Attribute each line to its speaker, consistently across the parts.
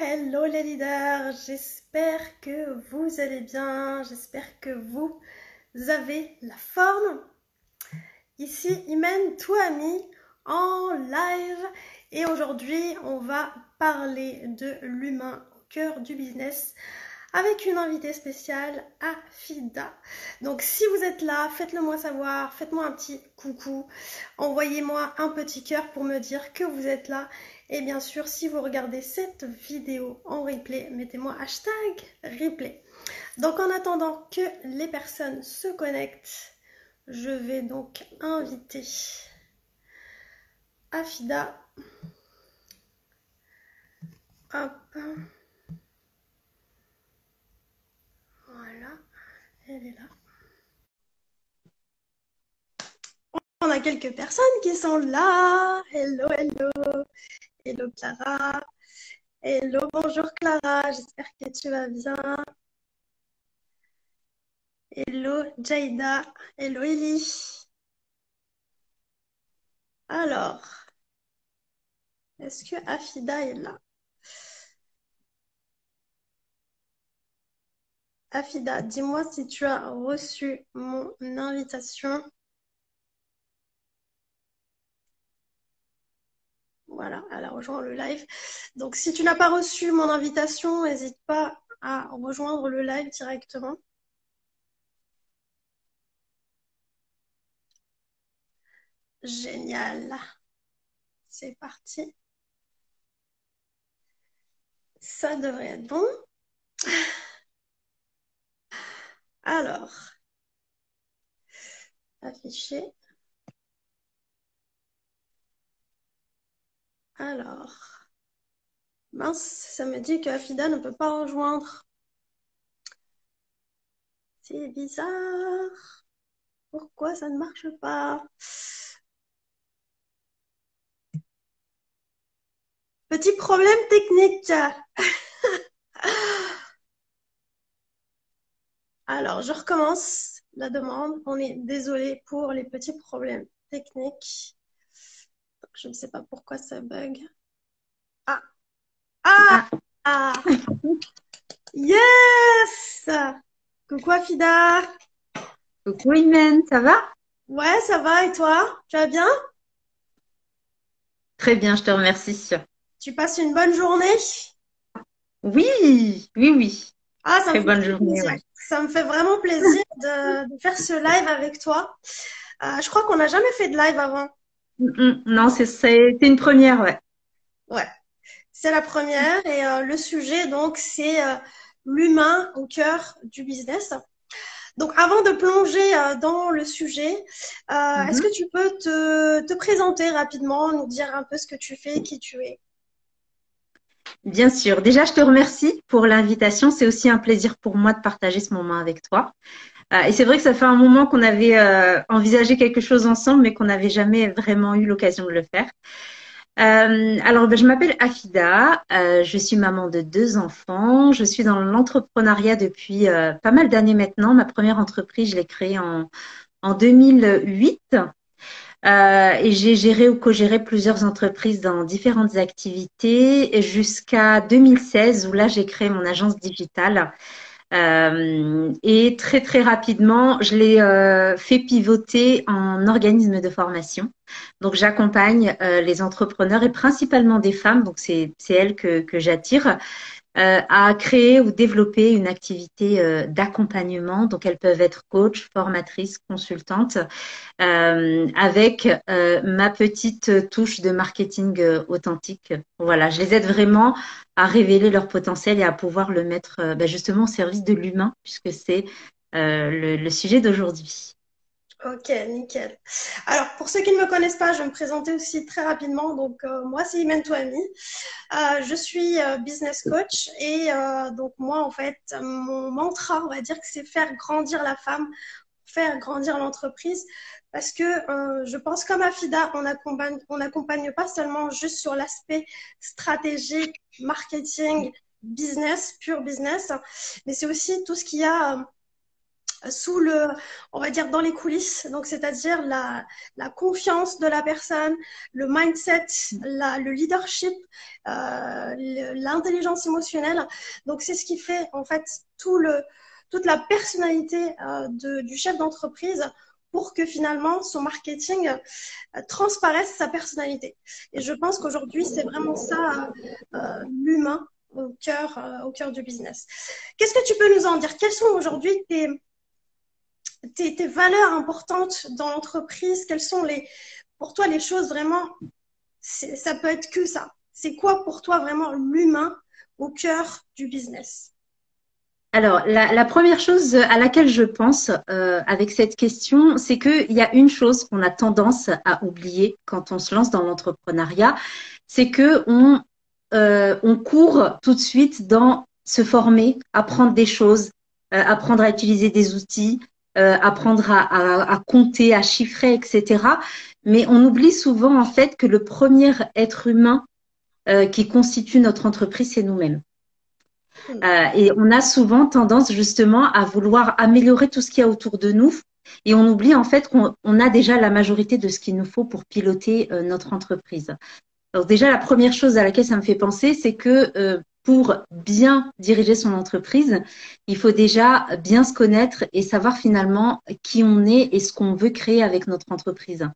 Speaker 1: hello les leaders, j'espère que vous allez bien, j'espère que vous avez la forme. Ici Imen Touami en live et aujourd'hui on va parler de l'humain au cœur du business avec une invitée spéciale, Afida. Donc si vous êtes là, faites-le moi savoir, faites-moi un petit coucou, envoyez-moi un petit cœur pour me dire que vous êtes là et bien sûr, si vous regardez cette vidéo en replay, mettez-moi hashtag replay. Donc en attendant que les personnes se connectent, je vais donc inviter Afida. Hop. Voilà, elle est là. On a quelques personnes qui sont là. Hello, hello. Hello Clara. Hello, bonjour Clara, j'espère que tu vas bien. Hello Jaida. Hello Ellie. Alors, est-ce que Afida est là? Afida, dis-moi si tu as reçu mon invitation. Voilà, elle a rejoint le live. Donc, si tu n'as pas reçu mon invitation, n'hésite pas à rejoindre le live directement. Génial. C'est parti. Ça devrait être bon. Alors, afficher. Alors, mince, ça me dit que Afida ne peut pas rejoindre. C'est bizarre. Pourquoi ça ne marche pas? Petit problème technique. Alors, je recommence la demande. On est désolé pour les petits problèmes techniques. Je ne sais pas pourquoi ça bug. Ah! Ah! Ah! Yes! Coucou Afida!
Speaker 2: Coucou Imen, ça va?
Speaker 1: Ouais, ça va et toi? Tu vas bien?
Speaker 2: Très bien, je te remercie.
Speaker 1: Tu passes une bonne journée?
Speaker 2: Oui, oui, oui.
Speaker 1: Ah, ça
Speaker 2: Très
Speaker 1: me
Speaker 2: bonne
Speaker 1: fait
Speaker 2: journée, ouais.
Speaker 1: Ça me fait vraiment plaisir de, de faire ce live avec toi. Euh, je crois qu'on n'a jamais fait de live avant.
Speaker 2: Mm, mm. Non, c'est une première, ouais.
Speaker 1: Ouais, c'est la première et euh, le sujet donc c'est euh, l'humain au cœur du business. Donc avant de plonger euh, dans le sujet, euh, est-ce que tu peux te, te présenter rapidement, nous dire un peu ce que tu fais, qui tu es?
Speaker 2: Bien sûr. Déjà, je te remercie pour l'invitation. C'est aussi un plaisir pour moi de partager ce moment avec toi. Euh, et c'est vrai que ça fait un moment qu'on avait euh, envisagé quelque chose ensemble, mais qu'on n'avait jamais vraiment eu l'occasion de le faire. Euh, alors, ben, je m'appelle Afida, euh, je suis maman de deux enfants, je suis dans l'entrepreneuriat depuis euh, pas mal d'années maintenant. Ma première entreprise, je l'ai créée en, en 2008 euh, et j'ai géré ou co-géré plusieurs entreprises dans différentes activités jusqu'à 2016 où là, j'ai créé mon agence digitale. Euh, et très très rapidement, je l'ai euh, fait pivoter en organisme de formation. Donc j'accompagne euh, les entrepreneurs et principalement des femmes, donc c'est elles que j'attire, euh, à créer ou développer une activité euh, d'accompagnement. Donc elles peuvent être coach, formatrices, consultantes, euh, avec euh, ma petite touche de marketing authentique. Voilà, je les aide vraiment à révéler leur potentiel et à pouvoir le mettre ben, justement au service de l'humain, puisque c'est le sujet d'aujourd'hui.
Speaker 1: Ok, nickel. Alors, pour ceux qui ne me connaissent pas, je vais me présenter aussi très rapidement. Donc, euh, moi, c'est Imen Touami. Euh, je suis euh, business coach et donc moi, en fait, mon mantra, on va dire que c'est faire grandir la femme, faire grandir l'entreprise, parce que je pense comme Afida, on accompagne, on n'accompagne pas seulement juste sur l'aspect stratégique, marketing, business, pur business, mais c'est aussi tout ce qu'il y a sous le, on va dire dans les coulisses, donc c'est-à-dire la, la confiance de la personne, le mindset, la, le leadership, euh, l'intelligence émotionnelle. Donc c'est ce qui fait en fait tout le, toute la personnalité euh, de, du chef d'entreprise pour que finalement son marketing euh, transparaisse sa personnalité. Et je pense qu'aujourd'hui, c'est vraiment ça, l'humain au cœur, au cœur du business. Qu'est-ce que tu peux nous en dire? Quelles sont aujourd'hui tes, tes, valeurs importantes dans l'entreprise Quelles sont les, pour toi les choses vraiment Ça peut être que ça. C'est quoi pour toi vraiment l'humain au cœur du business?
Speaker 2: Alors, la, première chose à laquelle je pense euh, avec cette question, c'est qu'il y a une chose qu'on a tendance à oublier quand on se lance dans l'entrepreneuriat, c'est que on, euh, court tout de suite dans se former, apprendre des choses, euh, apprendre à utiliser des outils, euh, apprendre à, à, à, compter, à chiffrer, etc. Mais on oublie souvent en fait que le premier être humain euh, qui constitue notre entreprise, c'est nous-mêmes. Euh, et on a souvent tendance justement à vouloir améliorer tout ce qu'il y a autour de nous. Et on oublie en fait qu'on a déjà la majorité de ce qu'il nous faut pour piloter euh, notre entreprise. Alors déjà, la première chose à laquelle ça me fait penser, c'est que euh, pour bien diriger son entreprise, il faut déjà bien se connaître et savoir finalement qui on est et ce qu'on veut créer avec notre entreprise.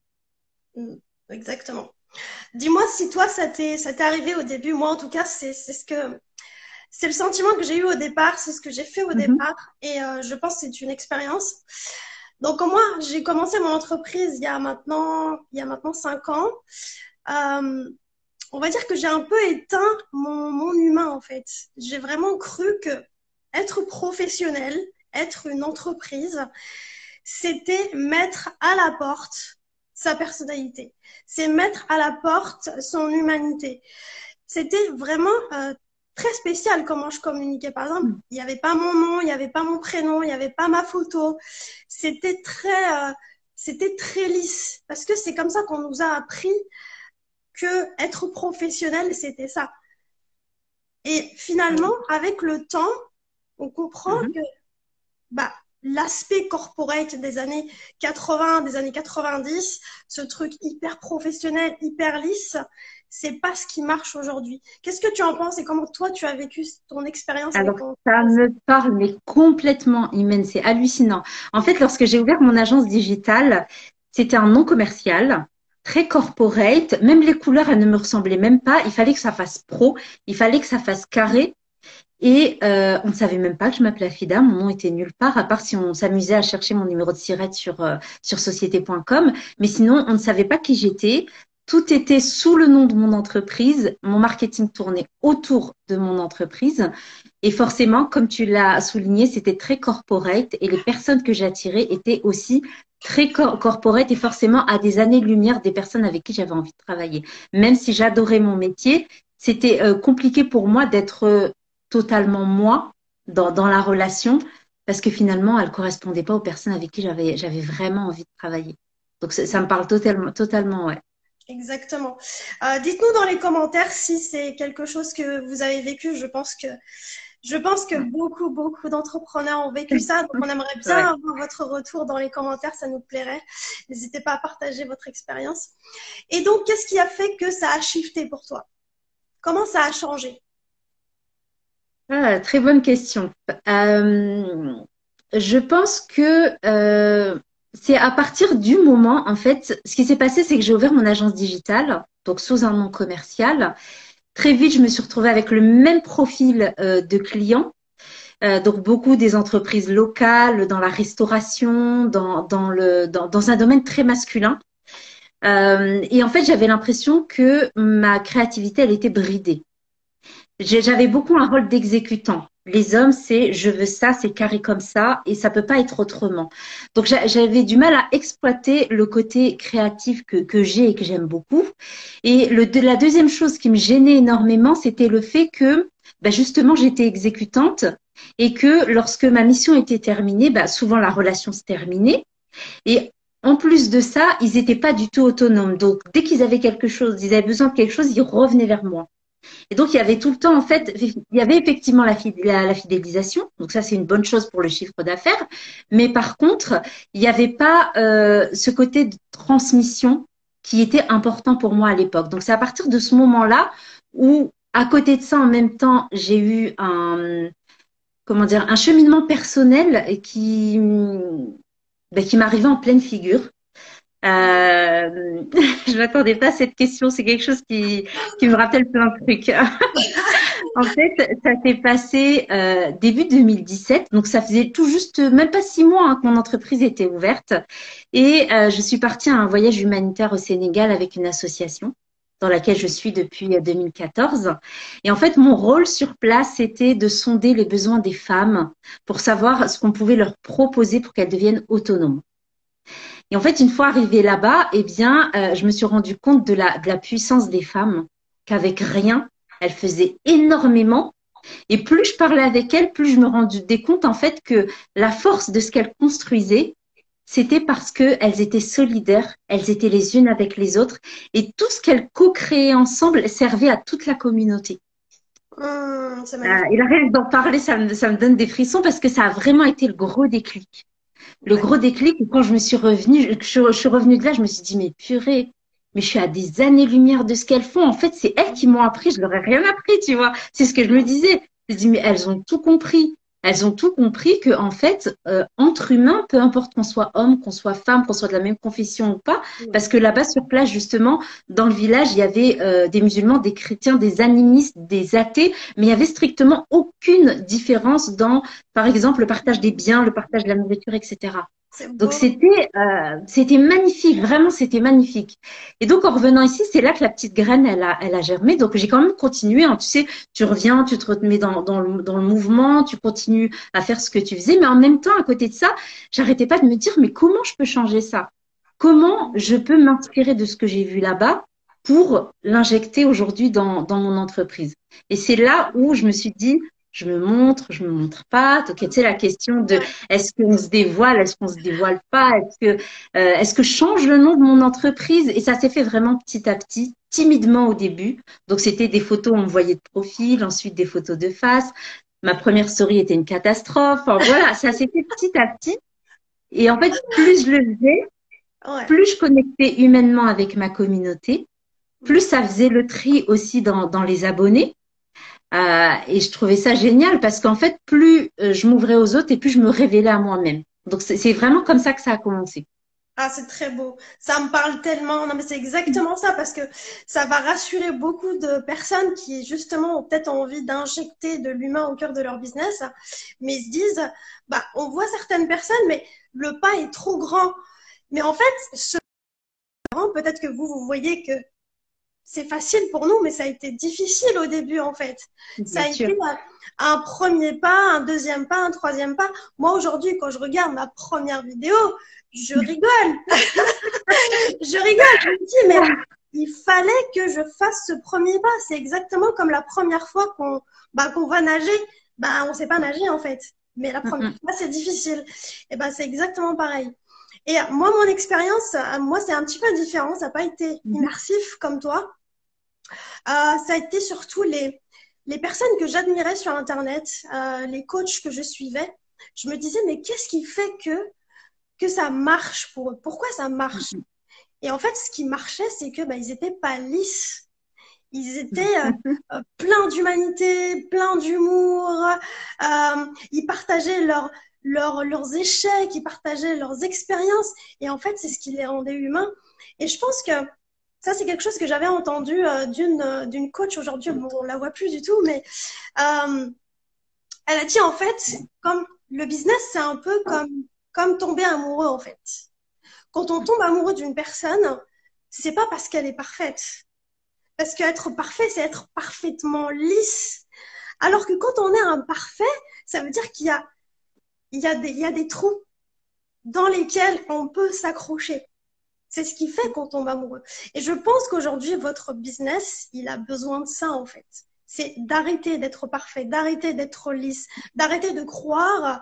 Speaker 1: Mm, exactement. Dis-moi si toi, ça t'est arrivé au début. Moi, en tout cas, c'est ce que c'est le sentiment que j'ai eu au départ, c'est ce que j'ai fait au mm -hmm. départ, et euh, je pense que c'est une expérience. Donc moi, j'ai commencé mon entreprise il y a maintenant, il y a maintenant cinq ans. Euh, on va dire que j'ai un peu éteint mon, mon humain en fait. J'ai vraiment cru que être professionnel, être une entreprise, c'était mettre à la porte sa personnalité, c'est mettre à la porte son humanité. C'était vraiment euh, très spécial comment je communiquais. Par exemple, il n'y avait pas mon nom, il n'y avait pas mon prénom, il n'y avait pas ma photo. C'était très, euh, c'était très lisse parce que c'est comme ça qu'on nous a appris que être professionnel, c'était ça. Et finalement, avec le temps, on comprend mm -hmm. que bah, l'aspect corporate des années 80, des années 90, ce truc hyper professionnel, hyper lisse, c'est pas ce qui marche aujourd'hui. Qu'est-ce que tu en penses et comment toi tu as vécu ton expérience
Speaker 2: Alors ton... ça me parle mais complètement, Imen, c'est hallucinant. En fait, lorsque j'ai ouvert mon agence digitale, c'était un nom commercial très corporate, même les couleurs elles ne me ressemblaient même pas, il fallait que ça fasse pro, il fallait que ça fasse carré. Et euh, on ne savait même pas que je m'appelais Afida, mon nom était nulle part, à part si on s'amusait à chercher mon numéro de sirette sur, euh, sur société.com. Mais sinon, on ne savait pas qui j'étais. Tout était sous le nom de mon entreprise. Mon marketing tournait autour de mon entreprise. Et forcément, comme tu l'as souligné, c'était très corporate et les personnes que j'attirais étaient aussi très corporate et forcément à des années-lumière des personnes avec qui j'avais envie de travailler. Même si j'adorais mon métier, c'était euh, compliqué pour moi d'être euh, totalement moi dans, la relation parce que finalement, elle ne correspondait pas aux personnes avec qui j'avais vraiment envie de travailler. Donc ça, ça me parle totalement, totalement ouais.
Speaker 1: Exactement. Euh, Dites-nous dans les commentaires si c'est quelque chose que vous avez vécu. Je pense que je pense que beaucoup, beaucoup d'entrepreneurs ont vécu ça. Donc, on aimerait bien avoir votre retour dans les commentaires. Ça nous plairait. N'hésitez pas à partager votre expérience. Et donc, qu'est-ce qui a fait que ça a shifté pour toi? Comment ça a changé?
Speaker 2: Ah, Très bonne question. Euh, je pense que euh, c'est à partir du moment, en fait, ce qui s'est passé, c'est que j'ai ouvert mon agence digitale, donc sous un nom commercial. Très vite, je me suis retrouvée avec le même profil euh, de clients. Euh, donc beaucoup des entreprises locales, dans la restauration, dans, dans, le, dans, dans un domaine très masculin. Euh, et en fait, j'avais l'impression que ma créativité, elle était bridée. J'avais beaucoup un rôle d'exécutant. Les hommes, c'est je veux ça, c'est carré comme ça, et ça peut pas être autrement. Donc j'avais du mal à exploiter le côté créatif que, que j'ai et que j'aime beaucoup. Et le, la deuxième chose qui me gênait énormément, c'était le fait que ben justement j'étais exécutante et que lorsque ma mission était terminée, ben souvent la relation se terminait. Et en plus de ça, ils n'étaient pas du tout autonomes. Donc dès qu'ils avaient quelque chose, ils avaient besoin de quelque chose, ils revenaient vers moi. Et donc, il y avait tout le temps, en fait, il y avait effectivement la, fidélisation. Donc, ça, c'est une bonne chose pour le chiffre d'affaires. Mais par contre, il n'y avait pas euh, ce côté de transmission qui était important pour moi à l'époque. Donc, c'est à partir de ce moment-là où, à côté de ça, en même temps, j'ai eu un, comment dire, un cheminement personnel qui, ben, qui m'arrivait en pleine figure. Euh, je m'attendais pas à cette question. C'est quelque chose qui, qui me rappelle plein de trucs. en fait, ça s'est passé euh, début 2017. Donc, ça faisait tout juste même pas six mois hein, que mon entreprise était ouverte. Et euh, je suis partie à un voyage humanitaire au Sénégal avec une association dans laquelle je suis depuis 2014. Et en fait, mon rôle sur place, c'était de sonder les besoins des femmes pour savoir ce qu'on pouvait leur proposer pour qu'elles deviennent autonomes. Et en fait, une fois arrivée là-bas, eh bien, euh, je me suis rendu compte de la, de la puissance des femmes, qu'avec rien, elles faisaient énormément. Et plus je parlais avec elles, plus je me rendais compte en fait que la force de ce qu'elles construisaient, c'était parce qu'elles étaient solidaires, elles étaient les unes avec les autres, et tout ce qu'elles co-créaient ensemble servait à toute la communauté. Mmh, euh, et la règle d'en parler, ça me, ça me donne des frissons parce que ça a vraiment été le gros déclic. Le gros déclic, quand je me suis revenue, je, suis revenue de là, je me suis dit, mais purée, mais je suis à des années-lumière de ce qu'elles font. En fait, c'est elles qui m'ont appris, je leur ai rien appris, tu vois. C'est ce que je me disais. Je me dis, mais elles ont tout compris elles ont tout compris que en fait, euh, entre humains, peu importe qu'on soit homme, qu'on soit femme, qu'on soit de la même confession ou pas, parce que là-bas sur place justement, dans le village, il y avait euh, des musulmans, des chrétiens, des animistes, des athées, mais il y avait strictement aucune différence dans, par exemple, le partage des biens, le partage de la nourriture, etc. Donc c'était euh, c'était magnifique, vraiment c'était magnifique. Et donc en revenant ici, c'est là que la petite graine elle a elle a germé. Donc j'ai quand même continué. Hein. Tu sais, tu reviens, tu te remets dans dans le, dans le mouvement, tu continues à faire ce que tu faisais, mais en même temps à côté de ça, j'arrêtais pas de me dire mais comment je peux changer ça? Comment je peux m'inspirer de ce que j'ai vu là-bas pour l'injecter aujourd'hui dans dans mon entreprise? Et c'est là où je me suis dit je me montre, je me montre pas. Donc, tu sais, la question de est-ce qu'on se dévoile, est-ce qu'on se dévoile pas, est-ce que, euh, est-ce que je change le nom de mon entreprise? Et ça s'est fait vraiment petit à petit, timidement au début. Donc, c'était des photos, on me voyait de profil, ensuite des photos de face. Ma première story était une catastrophe. Enfin, voilà, ça s'est fait petit à petit. Et en fait, plus je le faisais, plus je connectais humainement avec ma communauté, plus ça faisait le tri aussi dans, dans les abonnés. Euh, et je trouvais ça génial parce qu'en fait, plus euh, je m'ouvrais aux autres et plus je me révélais à moi-même. Donc c'est vraiment comme ça que ça a commencé.
Speaker 1: Ah, c'est très beau. Ça me parle tellement. Non, mais c'est exactement ça parce que ça va rassurer beaucoup de personnes qui, justement, ont peut-être envie d'injecter de l'humain au cœur de leur business, mais ils se disent, bah, on voit certaines personnes, mais le pas est trop grand. Mais en fait, ce peut-être que vous, vous voyez que c'est facile pour nous, mais ça a été difficile au début en fait. ça a été un premier pas, un deuxième pas, un troisième pas. Moi aujourd'hui, quand je regarde ma première vidéo, je rigole. je rigole. Je me dis, mais il fallait que je fasse ce premier pas. C'est exactement comme la première fois qu'on bah, qu'on va nager. Bah, on sait pas nager en fait. Mais la première fois, c'est difficile. Et ben, c'est exactement pareil. Et moi, mon expérience, moi, c'est un petit peu différent. Ça n'a pas été mm-hmm. immersif comme toi. Euh, ça a été surtout les, les personnes que j'admirais sur Internet, euh, les coachs que je suivais. Je me disais, mais qu'est-ce qui fait que, que ça marche pour eux? Pourquoi ça marche? Et en fait, ce qui marchait, c'est que bah, ils n'étaient pas lisses. Ils étaient euh, pleins d'humanité, pleins d'humour. ils partageaient leurs leurs échecs, ils partageaient leurs expériences. Et en fait, c'est ce qui les rendait humains. Et je pense que ça, c'est quelque chose que j'avais entendu euh, d'une euh, d'une coach aujourd'hui. On la voit plus du tout, mais euh, elle a dit en fait, comme le business, c'est un peu comme tomber amoureux en fait. Quand on tombe amoureux d'une personne, c'est pas parce qu'elle est parfaite. Parce qu'être parfait, c'est être parfaitement lisse. Alors que quand on est imparfait, ça veut dire qu'il y a des trous dans lesquels on peut s'accrocher. C'est ce qui fait qu'on tombe amoureux. Et je pense qu'aujourd'hui, votre business, il a besoin de ça, en fait. C'est d'arrêter d'être parfait, d'arrêter d'être lisse, d'arrêter de croire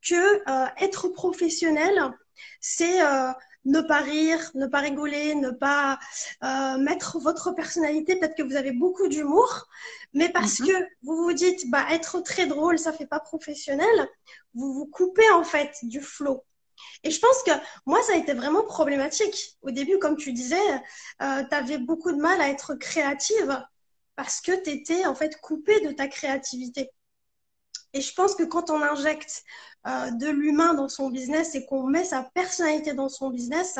Speaker 1: que euh, être professionnel, c'est euh, ne pas rire, ne pas rigoler, ne pas euh, mettre votre personnalité. Peut-être que vous avez beaucoup d'humour, mais parce mhm. que vous vous dites, bah, être très drôle, ça fait pas professionnel, vous vous coupez en fait du flow. Et je pense que moi, ça a été vraiment problématique. Au début, comme tu disais, euh, tu avais beaucoup de mal à être créative parce que tu étais en fait coupée de ta créativité. Et je pense que quand on injecte euh, de l'humain dans son business et qu'on met sa personnalité dans son business,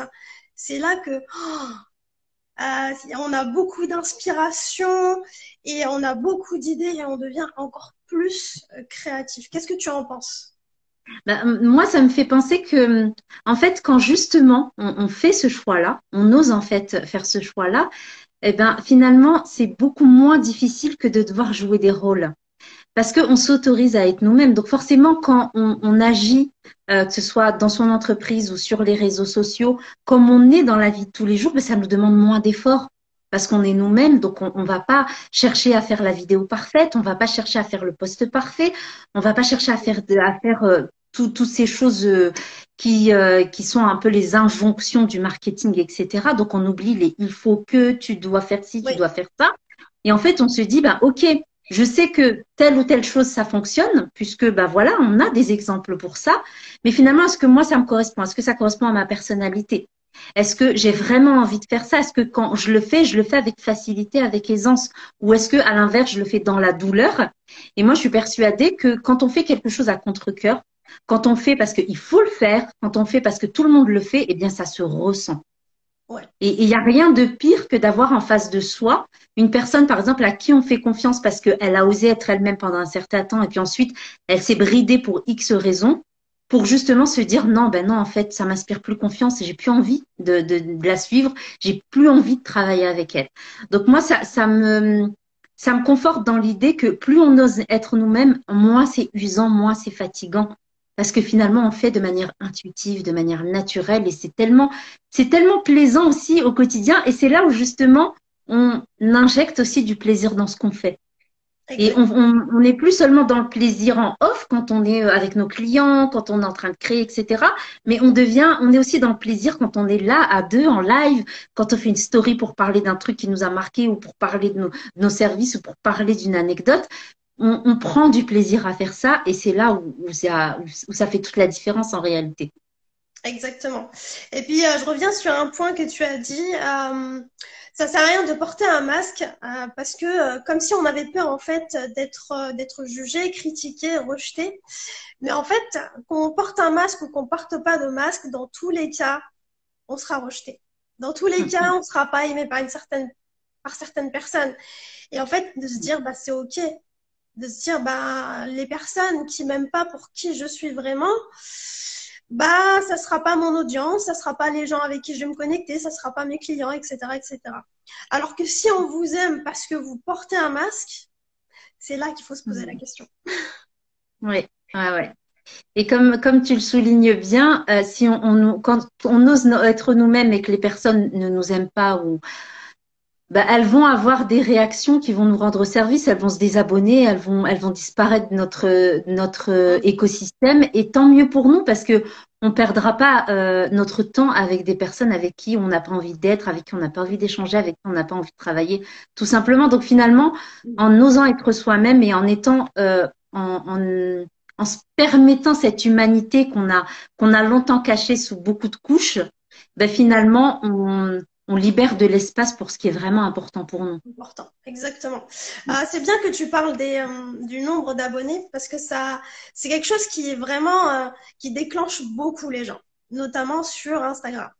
Speaker 1: c'est là que oh, euh, on a beaucoup d'inspiration et on a beaucoup d'idées et on devient encore plus créatif. Qu'est-ce que tu en penses?
Speaker 2: Bah, moi, ça me fait penser que, en fait, quand justement on, fait ce choix-là, on ose en fait faire ce choix-là, eh ben, finalement, c'est beaucoup moins difficile que de devoir jouer des rôles parce qu'on s'autorise à être nous-mêmes. Donc forcément, quand on, agit, euh, que ce soit dans son entreprise ou sur les réseaux sociaux, comme on est dans la vie de tous les jours, ben, ça nous demande moins d'efforts parce qu'on est nous-mêmes. Donc on, ne va pas chercher à faire la vidéo parfaite, on va pas chercher à faire le poste parfait, on va pas chercher à faire à faire euh, toutes ces choses euh, qui qui sont un peu les injonctions du marketing, etc. Donc on oublie les il faut que tu dois faire ci, tu dois faire ça. Et en fait, on se dit, bah, OK, je sais que telle ou telle chose, ça fonctionne, puisque bah voilà, on a des exemples pour ça. Mais finalement, est-ce que moi, ça me correspond? Est-ce que ça correspond à ma personnalité? Est-ce que j'ai vraiment envie de faire ça? Est-ce que quand je le fais, je le fais avec facilité, avec aisance? Ou est-ce que, à l'inverse, je le fais dans la douleur? Et moi, je suis persuadée que quand on fait quelque chose à contre-cœur, quand on fait parce qu'il faut le faire, quand on fait parce que tout le monde le fait, eh bien, ça se ressent. Et il n'y a rien de pire que d'avoir en face de soi une personne, par exemple, à qui on fait confiance parce qu'elle a osé être elle-même pendant un certain temps et puis ensuite elle s'est bridée pour X raisons pour justement se dire non, ben non, en fait, ça m'inspire plus confiance et j'ai plus envie de, de, la suivre, j'ai plus envie de travailler avec elle. Donc moi, ça, ça me ça me conforte dans l'idée que plus on ose être nous-mêmes, moins c'est usant, moins c'est fatigant parce que finalement on fait de manière intuitive, de manière naturelle et c'est tellement c'est tellement plaisant aussi au quotidien et c'est là où justement on injecte aussi du plaisir dans ce qu'on fait. Et on n'est plus seulement dans le plaisir en off quand on est euh, avec nos clients, quand on est en train de créer, etc. Mais on devient, on est aussi dans le plaisir quand on est là à deux en live, quand on fait une story pour parler d'un truc qui nous a marqué ou pour parler de nos services ou pour parler d'une anecdote on, prend du plaisir à faire ça et c'est là où, ça, où, ça, fait toute la différence en réalité.
Speaker 1: Exactement. Et puis, euh, je reviens sur un point que tu as dit. Euh, ça sert à rien de porter un masque euh, parce que euh, comme si on avait peur en fait d'être d'être jugé, critiqué, rejeté. Mais en fait, qu'on porte un masque ou qu'on porte pas de masque, dans tous les cas, on sera rejeté. Dans tous les cas, on sera pas aimé par une certaine par certaines personnes. Et en fait, de se dire bah c'est ok, de se dire bah les personnes qui m'aiment pas pour qui je suis vraiment bah ça sera pas mon audience ça sera pas les gens avec qui je vais me connecter ça sera pas mes clients etc etc alors que si on vous aime parce que vous portez un masque c'est là qu'il faut se poser la mhm. question
Speaker 2: oui ouais, ouais. Et comme, comme tu le soulignes bien, euh, si on, on, quand on ose être nous-mêmes et que les personnes ne nous aiment pas ou, bah, elles vont avoir des réactions qui vont nous rendre service, elles vont se désabonner, elles vont, elles vont disparaître de notre, notre écosystème. Et tant mieux pour nous parce que on perdra pas euh, notre temps avec des personnes avec qui on n'a pas envie d'être, avec qui on n'a pas envie d'échanger, avec qui on n'a pas envie de travailler, tout simplement. Donc finalement, en osant être soi-même et en étant, euh, en, en, en, se permettant cette humanité qu'on a, qu'on a longtemps cachée sous beaucoup de couches, ben finalement, on, on libère de l'espace pour ce qui est vraiment important pour nous.
Speaker 1: Important, exactement. Euh, c'est bien que tu parles des, euh, du nombre d'abonnés parce que ça, c'est quelque chose qui est vraiment, euh, qui déclenche beaucoup les gens, notamment sur Instagram.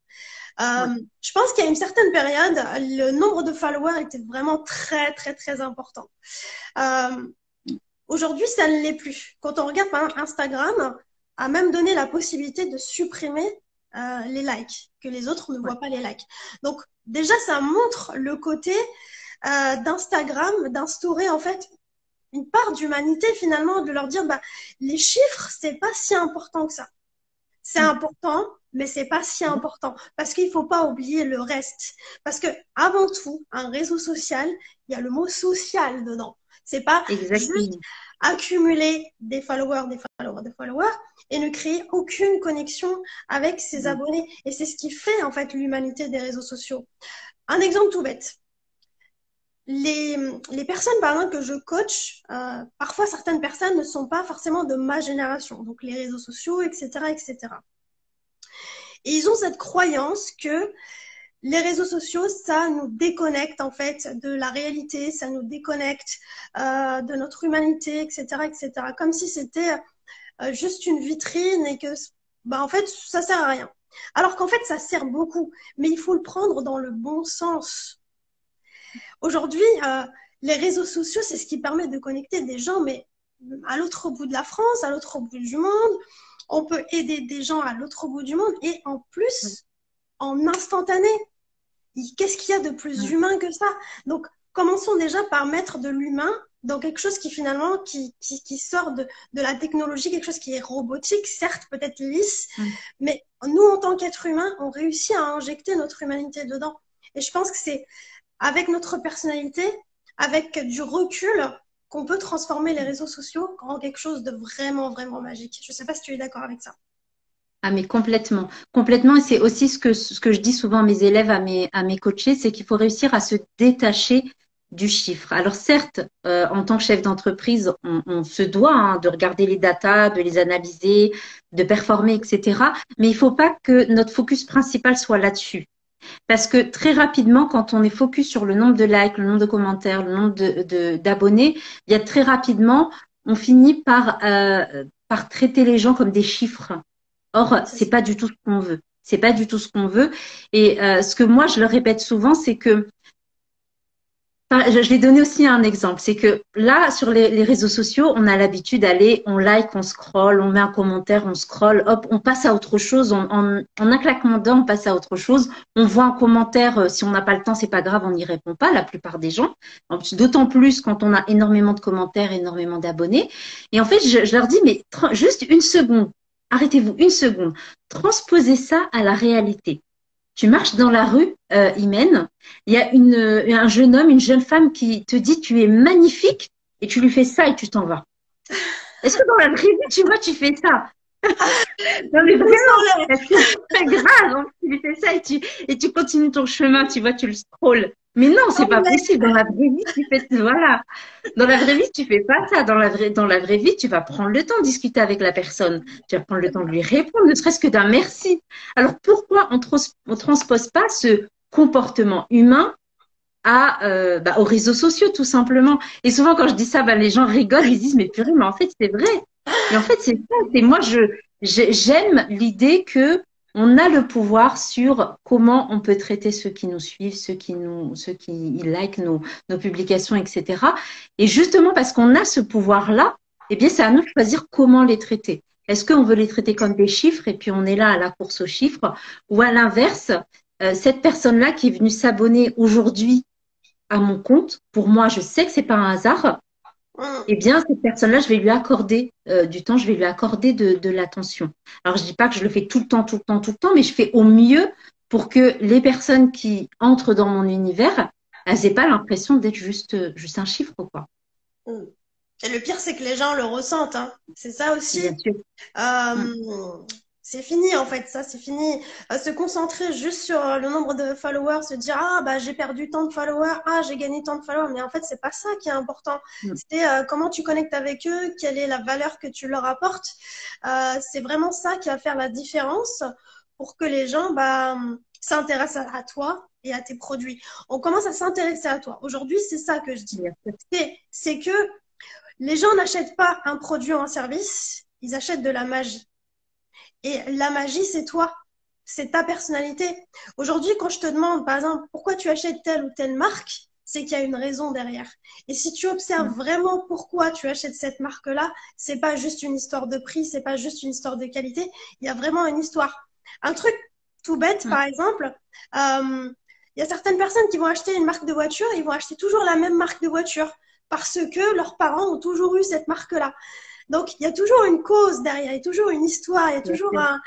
Speaker 1: Je pense qu'il y a une certaine période, le nombre de followers était vraiment très, très, très important. Aujourd'hui, ça ne l'est plus. Quand on regarde Instagram, a même donné la possibilité de supprimer euh, les likes, que les autres ne voient pas les likes. Donc déjà, ça montre le côté euh, d'Instagram, d'instaurer en fait une part d'humanité finalement, de leur dire bah les chiffres c'est pas si important que ça. C'est mm. important, mais c'est pas si mm. important parce qu'il faut pas oublier le reste. Parce que avant tout, un réseau social, il y a le mot social dedans. C'est pas juste accumuler des followers, des followers, des followers et ne créer aucune connexion avec ses mm. abonnés. Et c'est ce qui fait en fait l'humanité des réseaux sociaux. Un exemple tout bête. Les, les personnes, par exemple, que je coach, euh, parfois certaines personnes ne sont pas forcément de ma génération, donc les réseaux sociaux, etc., etc. Et ils ont cette croyance que les réseaux sociaux, ça nous déconnecte en fait de la réalité, ça nous déconnecte euh, de notre humanité, etc., etc. Comme si c'était euh, juste une vitrine et que, bah, en fait, ça sert à rien. Alors qu'en fait, ça sert beaucoup, mais il faut le prendre dans le bon sens. Aujourd'hui, euh, les réseaux sociaux, c'est ce qui permet de connecter des gens, mais à l'autre bout de la France, à l'autre bout du monde. On peut aider des gens à l'autre bout du monde et en plus, en instantané. Qu'est-ce qu'il y a de plus humain que ça? Donc, commençons déjà par mettre de l'humain dans quelque chose qui finalement qui, qui, sort de, de, la technologie, quelque chose qui est robotique, certes peut-être lisse, mais nous en tant qu'êtres humains, on réussit à injecter notre humanité dedans. Et je pense que c'est avec notre personnalité, avec du recul, qu'on peut transformer les réseaux sociaux en quelque chose de vraiment, vraiment magique. Je ne sais pas si tu es d'accord avec ça.
Speaker 2: Ah mais complètement, complètement. Et c'est aussi ce que, ce que je dis souvent à mes élèves, à mes, à mes coachés, c'est qu'il faut réussir à se détacher du chiffre. Alors certes, euh, en tant que chef d'entreprise, on, se doit hein, de regarder les datas, de les analyser, de performer, etc. Mais il ne faut pas que notre focus principal soit là-dessus. Parce que très rapidement, quand on est focus sur le nombre de likes, le nombre de commentaires, le nombre d'abonnés, de, il y a très rapidement, on finit par, euh, par traiter les gens comme des chiffres. Or, c'est pas du tout ce qu'on veut. C'est pas du tout ce qu'on veut. Et euh, ce que moi, je le répète souvent, c'est que je vais donner aussi un exemple. C'est que là, sur les, réseaux sociaux, on a l'habitude d'aller, on like, on scroll, on met un commentaire, on scroll, hop, on passe à autre chose. En, en, un claquement d'œil, on passe à autre chose. On voit un commentaire, euh, si on n'a pas le temps, c'est pas grave, on n'y répond pas, la plupart des gens. D'autant plus quand on a énormément de commentaires, énormément d'abonnés. Et en fait, je, je leur dis, mais juste une seconde, arrêtez-vous une seconde. Transposez ça à la réalité tu marches dans la rue, euh, Imen, il y a une, un jeune homme, une jeune femme qui te dit tu es magnifique et tu lui fais ça et tu t'en vas. Est-ce que dans la vraie vie, tu vois, tu fais ça? Non mais vraiment, c'est grave. Tu lui fais ça et tu, et tu continues ton chemin, tu vois, tu le scrolls. Mais non, c'est pas possible. Dans la vraie vie, tu fais voilà. Dans la vraie vie, tu fais pas ça. Dans la vraie, dans la vraie vie, tu vas prendre le temps de discuter avec la personne. Tu vas prendre le temps de lui répondre, ne serait-ce que d'un merci. Alors pourquoi on, ne transpose pas ce comportement humain à euh, bah, aux réseaux sociaux tout simplement? Et souvent quand je dis ça, bah, les gens rigolent, ils disent mais purée, mais en fait c'est vrai. Et en fait c'est ça. C'est moi je j'aime l'idée que on a le pouvoir sur comment on peut traiter ceux qui nous suivent, ceux qui nous, ceux qui like nos, publications, etc. Et justement parce qu'on a ce pouvoir-là, eh bien, c'est à nous de choisir comment les traiter. Est-ce qu'on veut les traiter comme des chiffres et puis on est là à la course aux chiffres, ou à l'inverse, euh, cette personne-là qui est venue s'abonner aujourd'hui à mon compte, pour moi, je sais que c'est pas un hasard eh bien, cette personne-là, je vais lui accorder euh, du temps, je vais lui accorder de, l'attention. Alors, je ne dis pas que je le fais tout le temps, tout le temps, tout le temps, mais je fais au mieux pour que les personnes qui entrent dans mon univers, elles n'aient pas l'impression d'être juste, juste un chiffre, quoi.
Speaker 1: Mm. Et le pire, c'est que les gens le ressentent. Hein. C'est ça aussi. Bien sûr. Euh, mm c'est fini en fait, ça c'est fini. Euh, se concentrer juste sur euh, le nombre de followers, se dire ah bah j'ai perdu tant de followers, ah j'ai gagné tant de followers, mais en fait c'est pas ça qui est important. Mm. C'est euh, comment tu connectes avec eux, quelle est la valeur que tu leur apportes. c'est vraiment ça qui va faire la différence pour que les gens bah, s'intéressent à toi et à tes produits. On commence à s'intéresser à toi. Aujourd'hui c'est ça que je dis. C'est que les gens n'achètent pas un produit ou un service, ils achètent de la magie. Et la magie, c'est toi. C'est ta personnalité. Aujourd'hui, quand je te demande, par exemple, pourquoi tu achètes telle ou telle marque, c'est qu'il y a une raison derrière. Et si tu observes mm. vraiment pourquoi tu achètes cette marque-là, c'est pas juste une histoire de prix, c'est pas juste une histoire de qualité. Il y a vraiment une histoire. Un truc tout bête, mm. par exemple, euh, il y a certaines personnes qui vont acheter une marque de voiture, ils vont acheter toujours la même marque de voiture parce que leurs parents ont toujours eu cette marque-là. Donc, il y a toujours une cause derrière, il y a toujours une histoire, il y a toujours un,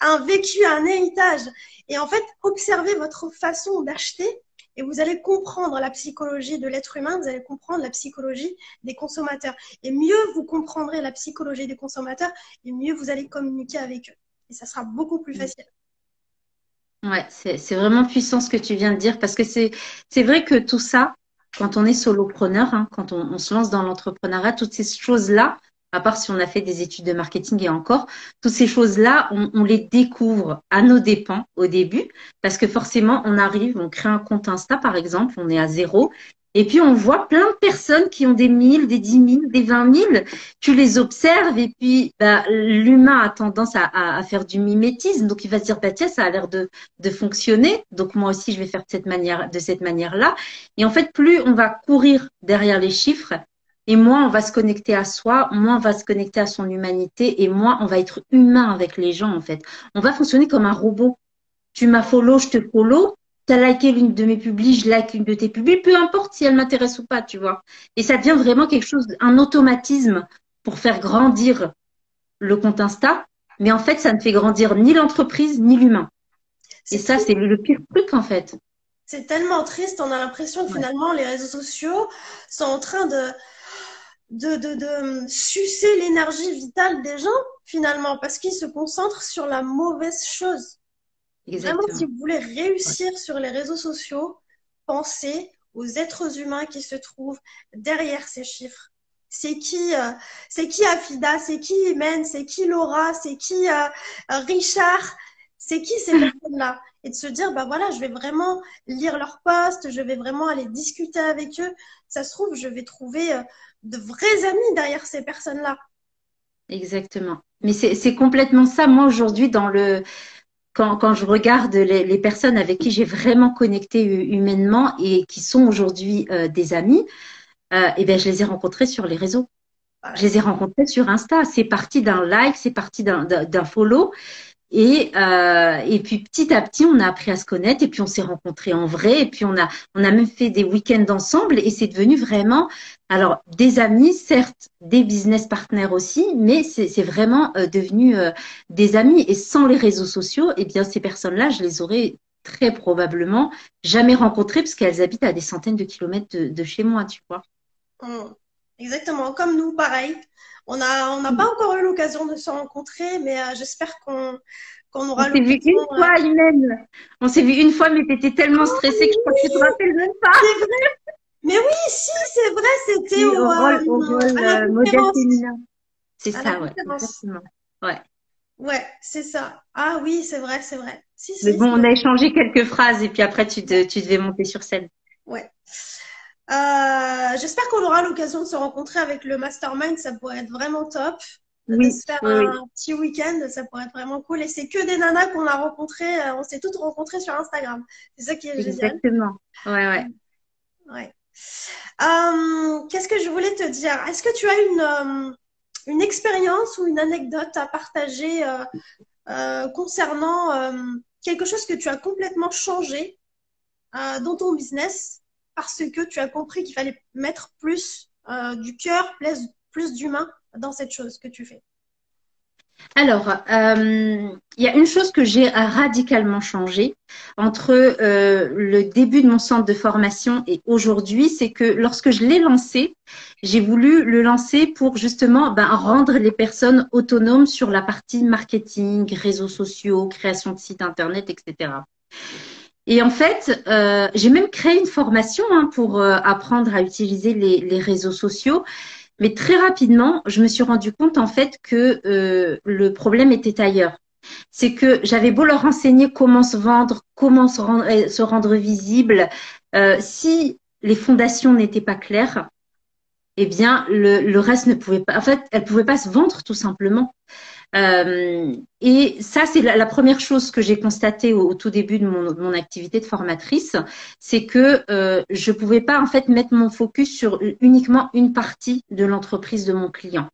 Speaker 1: un vécu, un héritage. Et en fait, observez votre façon d'acheter et vous allez comprendre la psychologie de l'être humain, vous allez comprendre la psychologie des consommateurs. Et mieux vous comprendrez la psychologie des consommateurs, et mieux vous allez communiquer avec eux. Et ça sera beaucoup plus facile.
Speaker 2: Ouais, c'est vraiment puissant ce que tu viens de dire parce que c'est vrai que tout ça, quand on est solopreneur, hein, quand on, on, se lance dans l'entrepreneuriat, toutes ces choses-là, à part si on a fait des études de marketing et encore, toutes ces choses-là, on, les découvre à nos dépens au début, parce que forcément, on arrive, on crée un compte Insta, par exemple, on est à zéro, et puis, on voit plein de personnes qui ont des 1000, des 10 000, des 20 000. Tu les observes et puis bah, l'humain a tendance à, faire du mimétisme. Donc, il va se dire, bah, tiens, ça a l'air de, fonctionner. Donc, moi aussi, je vais faire de cette manière, de cette manière-là. Et en fait, plus on va courir derrière les chiffres et moins on va se connecter à soi, moins on va se connecter à son humanité et moins on va être humain avec les gens, en fait. On va fonctionner comme un robot. Tu m'as follow, je te follow tu as liké l'une de mes publis, je like une de tes publis, peu importe si elle m'intéresse ou pas, tu vois. Et ça devient vraiment quelque chose, un automatisme pour faire grandir le compte Insta, mais en fait, ça ne fait grandir ni l'entreprise ni l'humain. Et ça, c'est le pire truc en fait.
Speaker 1: C'est tellement triste, on a l'impression que finalement les réseaux sociaux sont en train de, de, de, de sucer l'énergie vitale des gens finalement parce qu'ils se concentrent sur la mauvaise chose. Vraiment, si vous voulez réussir sur les réseaux sociaux, pensez aux êtres humains qui se trouvent derrière ces chiffres. C'est qui, euh, c'est qui Afida, c'est qui Imen, c'est qui Laura, c'est qui euh, Richard, c'est qui ces personnes-là? Et de se dire, bah voilà, je vais vraiment lire leurs posts, je vais vraiment aller discuter avec eux. Ça se trouve, je vais trouver euh, de vrais amis derrière ces personnes-là.
Speaker 2: Exactement. Mais c'est complètement ça. Moi, aujourd'hui, dans le, quand, quand je regarde les, les, personnes avec qui j'ai vraiment connecté humainement et qui sont aujourd'hui euh, des amis, euh, eh bien, je les ai rencontrés sur les réseaux. Je les ai rencontrés sur Insta. C'est parti d'un like, c'est parti d'un follow. Et, euh, et puis petit à petit, on a appris à se connaître et puis on s'est rencontrés en vrai et puis on a, on a même fait des week-ends ensemble et c'est devenu vraiment, alors des amis, certes, des business partners aussi, mais c'est vraiment euh, devenu euh, des amis et sans les réseaux sociaux, eh bien ces personnes-là, je les aurais très probablement jamais rencontrées parce qu'elles habitent à des centaines de kilomètres de, de chez moi, tu vois.
Speaker 1: Mmh. Exactement, comme nous, pareil. On n'a on n'a pas encore eu l'occasion de se rencontrer, mais euh, j'espère qu'on qu'on aura
Speaker 2: l'occasion. On s'est vu une euh, fois, Imen. On s'est vu une fois, mais tu étais tellement stressée que je crois que tu te rappelles même pas.
Speaker 1: C'est vrai. Mais oui, si, c'est vrai, c'était
Speaker 2: au, au, rôle, au rôle euh, modèle féminin. C'est ça, ouais. Ouais.
Speaker 1: Ouais, c'est ça. Ah oui, c'est vrai, c'est vrai.
Speaker 2: Si, mais bon, on a échangé quelques phrases et puis après, tu, te, tu devais monter sur scène.
Speaker 1: Ouais. Euh, J'espère qu'on aura l'occasion de se rencontrer avec le mastermind. Ça pourrait être vraiment top.
Speaker 2: Oui,
Speaker 1: de se faire un petit week-end, ça pourrait être vraiment cool. Et c'est que des nanas qu'on a rencontrées. Euh, on s'est toutes rencontrées sur Instagram. C'est ça qui est
Speaker 2: génial. Exactement. Ouais, ouais.
Speaker 1: Ouais. Euh, Qu'est-ce que je voulais te dire? Est-ce que tu as une, euh, une expérience ou une anecdote à partager concernant quelque chose que tu as complètement changé dans ton business? Parce que tu as compris qu'il fallait mettre plus euh, du cœur, plus, d'humain dans cette chose que tu fais
Speaker 2: alors, euh, il y a une chose que j'ai radicalement changé entre euh, le début de mon centre de formation et aujourd'hui, c'est que lorsque je l'ai lancé, j'ai voulu le lancer pour justement ben, rendre les personnes autonomes sur la partie marketing, réseaux sociaux, création de sites internet, etc. Et en fait, euh, j'ai même créé une formation hein, pour euh, apprendre à utiliser les, réseaux sociaux. Mais très rapidement, je me suis rendu compte en fait que euh, le problème était ailleurs. C'est que j'avais beau leur enseigner comment se vendre, comment se rendre, se visible, si les fondations n'étaient pas claires, eh bien le, le, reste ne pouvait pas. En fait, elles pouvaient pas se vendre tout simplement. Euh, et ça, c'est la, première chose que j'ai constatée au, tout début de mon, activité de formatrice, c'est que euh, je pouvais pas en fait mettre mon focus sur uniquement une partie de l'entreprise de mon client.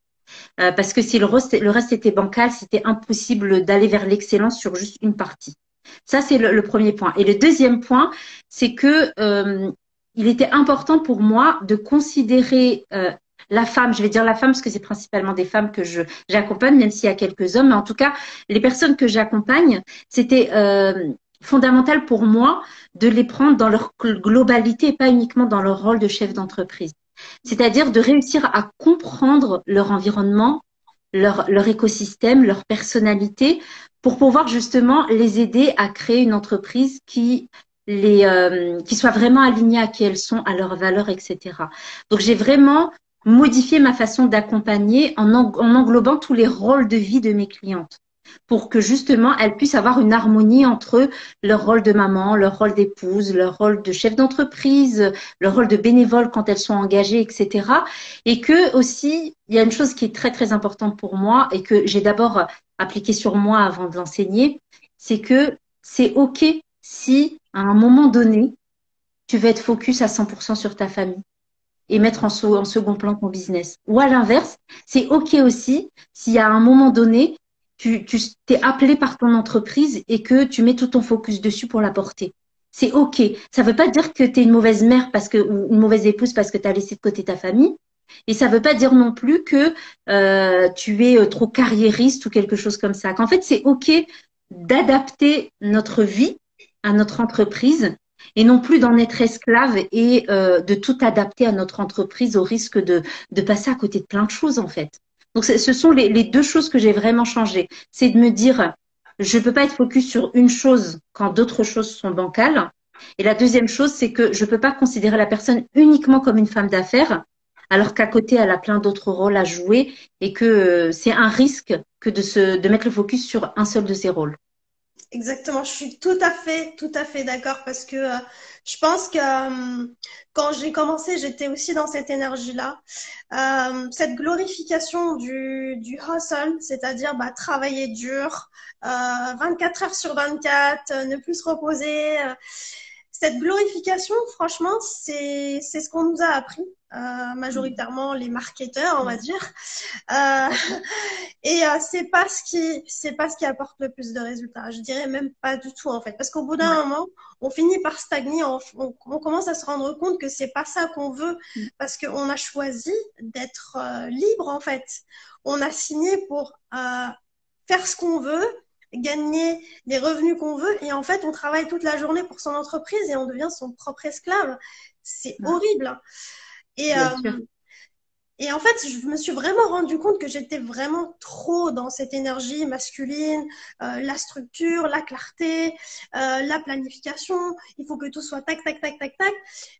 Speaker 2: Euh, parce que si le reste, était bancal, c'était impossible d'aller vers l'excellence sur juste une partie. Ça, c'est le, le, premier point. Et le deuxième point, c'est que il était important pour moi de considérer la femme, je vais dire la femme parce que c'est principalement des femmes que je j'accompagne, même s'il y a quelques hommes, mais en tout cas, les personnes que j'accompagne, c'était euh, fondamental pour moi de les prendre dans leur globalité et pas uniquement dans leur rôle de chef d'entreprise. C'est-à-dire de réussir à comprendre leur environnement, leur, leur écosystème, leur personnalité, pour pouvoir justement les aider à créer une entreprise qui les euh, qui soit vraiment alignée à qui elles sont, à leurs valeurs, etc. Donc j'ai vraiment modifié ma façon d'accompagner en, en englobant tous les rôles de vie de mes clientes pour que justement elles puissent avoir une harmonie entre leur rôle de maman, leur rôle d'épouse, leur rôle de chef d'entreprise, leur rôle de bénévole quand elles sont engagées, etc. Et que aussi, il y a une chose qui est très très importante pour moi et que j'ai d'abord appliqué sur moi avant de l'enseigner, c'est que c'est ok si à un moment donné, tu vas être focus à 100% sur ta famille et mettre en, second plan ton business. Ou à l'inverse, c'est OK aussi si à un moment donné, tu, tu t'es appelé par ton entreprise et que tu mets tout ton focus dessus pour la porter. C'est OK. Ça ne veut pas dire que tu une mauvaise mère parce que, ou une mauvaise épouse parce que tu as laissé de côté ta famille. Et ça ne veut pas dire non plus que euh, tu es euh, trop carriériste ou quelque chose comme ça. Qu'en fait, c'est OK d'adapter notre vie à notre entreprise et non plus d'en être esclave et euh, de tout adapter à notre entreprise au risque de, de passer à côté de plein de choses en fait. Donc, ce sont les, deux choses que j'ai vraiment changé. C'est de me dire, je ne peux pas être focus sur une chose quand d'autres choses sont bancales. Et la deuxième chose, c'est que je ne peux pas considérer la personne uniquement comme une femme d'affaires, alors qu'à côté, elle a plein d'autres rôles à jouer et que euh, c'est un risque que de, se, de mettre le focus sur un seul de ces rôles.
Speaker 1: Exactement, je suis tout à fait, tout à fait d'accord parce que euh, je pense que euh, quand j'ai commencé, j'étais aussi dans cette énergie-là. Euh, cette glorification du, du hustle, c'est-à-dire bah, travailler dur, 24 heures sur 24, ne plus se reposer cette glorification, franchement, c'est ce qu'on nous a appris, euh, majoritairement les marketeurs, on va dire. Euh, et euh, c'est pas ce qui c'est pas ce qui apporte le plus de résultats. Je dirais même pas du tout en fait, parce qu'au bout d'un moment, on finit par stagner, on, on, commence à se rendre compte que c'est pas ça qu'on veut, mm. parce qu'on a choisi d'être libre en fait. On a signé pour faire ce qu'on veut gagner les revenus qu'on veut. Et en fait, on travaille toute la journée pour son entreprise et on devient son propre esclave. C'est horrible. Et, euh, et en fait, je me suis vraiment rendu compte que j'étais vraiment trop dans cette énergie masculine, euh, la structure, la clarté, euh, la planification. Il faut que tout soit tac, tac, tac, tac, tac.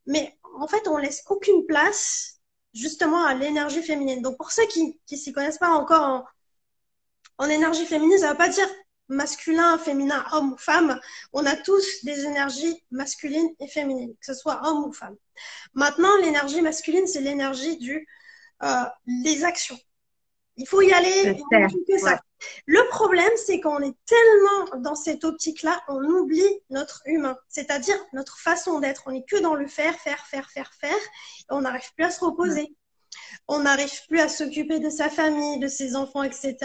Speaker 1: Mais en fait, on laisse aucune place justement à l'énergie féminine. Donc pour ceux qui qui s'y connaissent pas encore en, en énergie féminine, ça veut pas dire masculin, féminin, homme ou femme, on a tous des énergies masculines et féminines, que ce soit homme ou femme. Maintenant, l'énergie masculine, c'est l'énergie du euh, les actions. Il faut y aller, que ça. Le problème, c'est qu'on est tellement dans cette optique-là, on oublie notre humain, c'est-à-dire notre façon d'être. On n'est que dans le faire, faire, faire, faire, faire, et on n'arrive plus à se reposer on n'arrive plus à s'occuper de sa famille, de ses enfants, etc.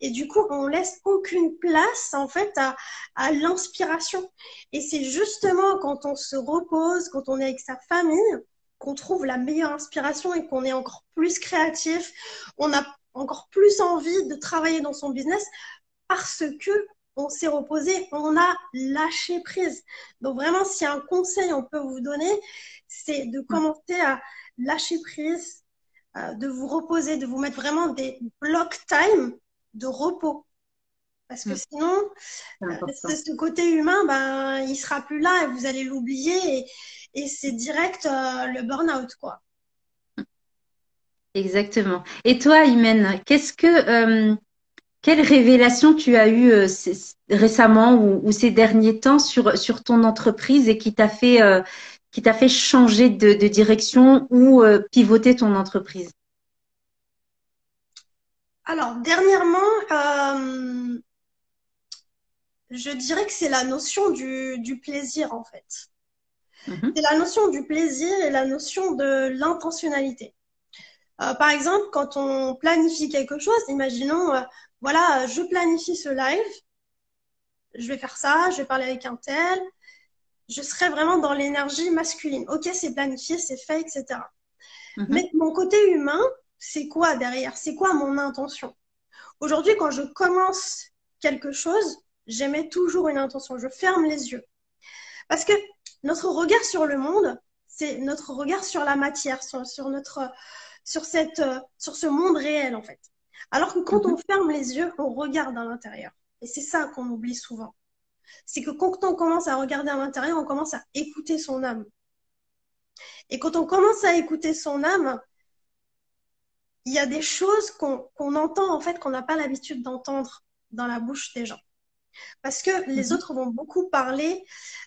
Speaker 1: Et du coup, on laisse aucune place en fait à, à l'inspiration. Et c'est justement quand on se repose, quand on est avec sa famille, qu'on trouve la meilleure inspiration et qu'on est encore plus créatif, on a encore plus envie de travailler dans son business parce que on s'est reposé, on a lâché prise. Donc vraiment, a un conseil on peut vous donner, c'est de commencer à lâcher prise, de vous reposer, de vous mettre vraiment des block time de repos. Parce que mm. sinon, euh, ce côté humain, ben, il sera plus là et vous allez l'oublier et, c'est direct euh, le burn-out, quoi.
Speaker 2: Exactement. Et toi, Imen, qu'est-ce que, quelle révélation tu as eue récemment ou, ces derniers temps sur, sur ton entreprise et qui t'a fait qui t'a fait changer de, direction ou euh, pivoter ton entreprise?
Speaker 1: Alors, dernièrement, euh, je dirais que c'est la notion du, plaisir, en fait. Mhm. C'est la notion du plaisir et la notion de l'intentionnalité. Euh, par exemple, quand on planifie quelque chose, imaginons, voilà, je planifie ce live, je vais faire ça, je vais parler avec un tel, je serais vraiment dans l'énergie masculine. Ok, c'est planifié, c'est fait, etc. Mhm. Mais mon côté humain, c'est quoi derrière? C'est quoi mon intention? Aujourd'hui, quand je commence quelque chose, j'émets toujours une intention. Je ferme les yeux. Parce que notre regard sur le monde, c'est notre regard sur la matière, sur, notre, sur, cette, sur ce monde réel, en fait. Alors que quand mhm. on ferme les yeux, on regarde à l'intérieur. Et c'est ça qu'on oublie souvent. C'est que quand on commence à regarder à l'intérieur, on commence à écouter son âme. Et quand on commence à écouter son âme, il y a des choses qu'on entend en fait qu'on n'a pas l'habitude d'entendre dans la bouche des gens. Parce que les mhm. autres vont beaucoup parler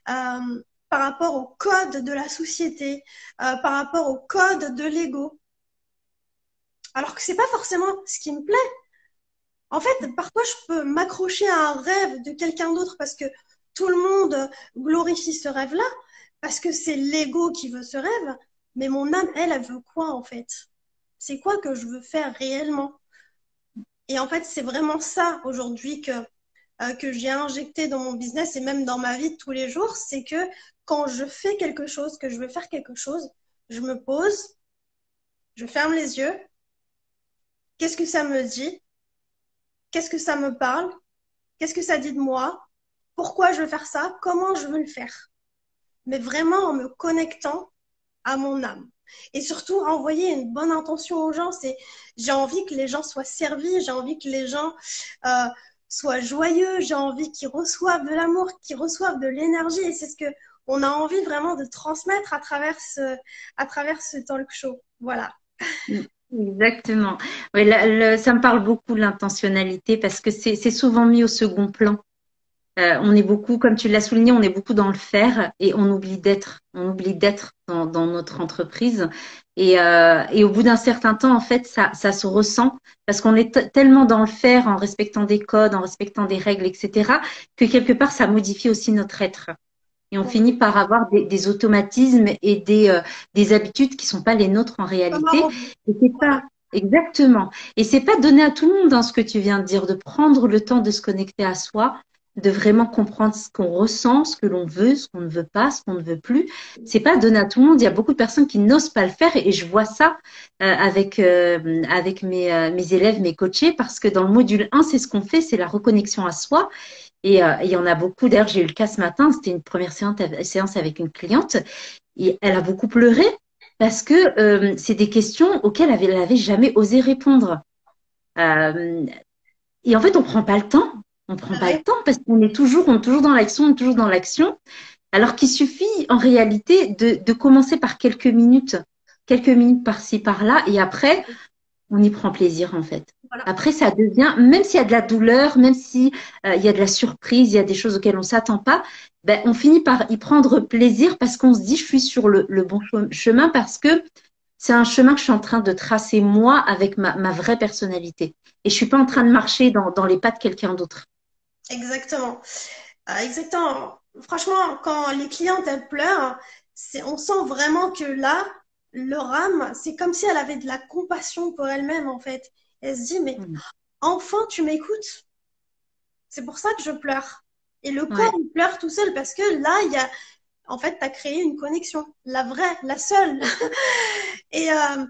Speaker 1: euh, par rapport au code de la société, euh, par rapport au code de l'ego. Alors que c'est pas forcément ce qui me plaît. En fait, parfois, je peux m'accrocher à un rêve de quelqu'un d'autre parce que tout le monde glorifie ce rêve-là, parce que c'est l'ego qui veut ce rêve, mais mon âme, elle, elle veut quoi en fait? C'est quoi que je veux faire réellement? Et en fait, c'est vraiment ça aujourd'hui que, euh, que j'ai injecté dans mon business et même dans ma vie tous les jours, c'est que quand je fais quelque chose, que je veux faire quelque chose, je me pose, je ferme les yeux. Qu'est-ce que ça me dit? Qu'est-ce que ça me parle? Qu'est-ce que ça dit de moi? Pourquoi je veux faire ça? Comment je veux le faire? Mais vraiment en me connectant à mon âme. Et surtout, envoyer une bonne intention aux gens. C'est j'ai envie que les gens soient servis, j'ai envie que les gens euh, soient joyeux, j'ai envie qu'ils reçoivent de l'amour, qu'ils reçoivent de l'énergie. Et c'est ce que on a envie vraiment de transmettre à travers à travers ce talk show. Voilà.
Speaker 2: Exactement. Oui, ça me parle beaucoup l'intentionnalité parce que c'est souvent mis au second plan. Euh, on est beaucoup, comme tu l'as souligné, on est beaucoup dans le faire et on oublie d'être. On oublie d'être dans, notre entreprise. Euh, et, au bout d'un certain temps, en fait, ça, ça se ressent parce qu'on est tellement dans le faire, en respectant des codes, en respectant des règles, etc., que quelque part, ça modifie aussi notre être. Et on finit par avoir des, automatismes et des, euh, des habitudes qui sont pas les nôtres en réalité. Et c'est pas exactement. Et c'est pas donné à tout le monde dans ce que tu viens de dire, de prendre le temps de se connecter à soi, de vraiment comprendre ce qu'on ressent, ce que l'on veut, ce qu'on ne veut pas, ce qu'on ne veut plus. C'est pas donné à tout le monde. Il y a beaucoup de personnes qui n'osent pas le faire et je vois ça euh, avec euh, avec mes, mes élèves, mes coachés, parce que dans le module 1, c'est ce qu'on fait, c'est la reconnexion à soi. Et euh, il y en a beaucoup. D'ailleurs, j'ai eu le cas ce matin. C'était une première séance avec une cliente. Et elle a beaucoup pleuré parce que euh, c'est des questions auxquelles elle n'avait jamais osé répondre. Euh, et en fait, on prend pas le temps. On prend pas le temps parce qu'on est toujours, on est toujours dans l'action, on est toujours dans l'action. Alors qu'il suffit en réalité de, de commencer par quelques minutes, quelques minutes par-ci, par-là, et après, on y prend plaisir en fait. Après, ça devient, même s'il y a de la douleur, même s'il euh, y a de la surprise, il y a des choses auxquelles on s'attend pas, ben, on finit par y prendre plaisir parce qu'on se dit, je suis sur le, bon chemin parce que c'est un chemin que je suis en train de tracer moi avec ma, vraie personnalité. Et je suis pas en train de marcher dans, dans les pas de quelqu'un d'autre.
Speaker 1: Exactement. Euh, exactement. Franchement, quand les clientes elles pleurent, on sent vraiment que là, leur âme, c'est comme si elle avait de la compassion pour elle-même en fait. Elle se dit, mais mm. enfin, tu m'écoutes. C'est pour ça que je pleure. Et le corps, il pleure tout seul parce que là, il y a, en fait, tu as créé une connexion, la vraie, la seule. et euh,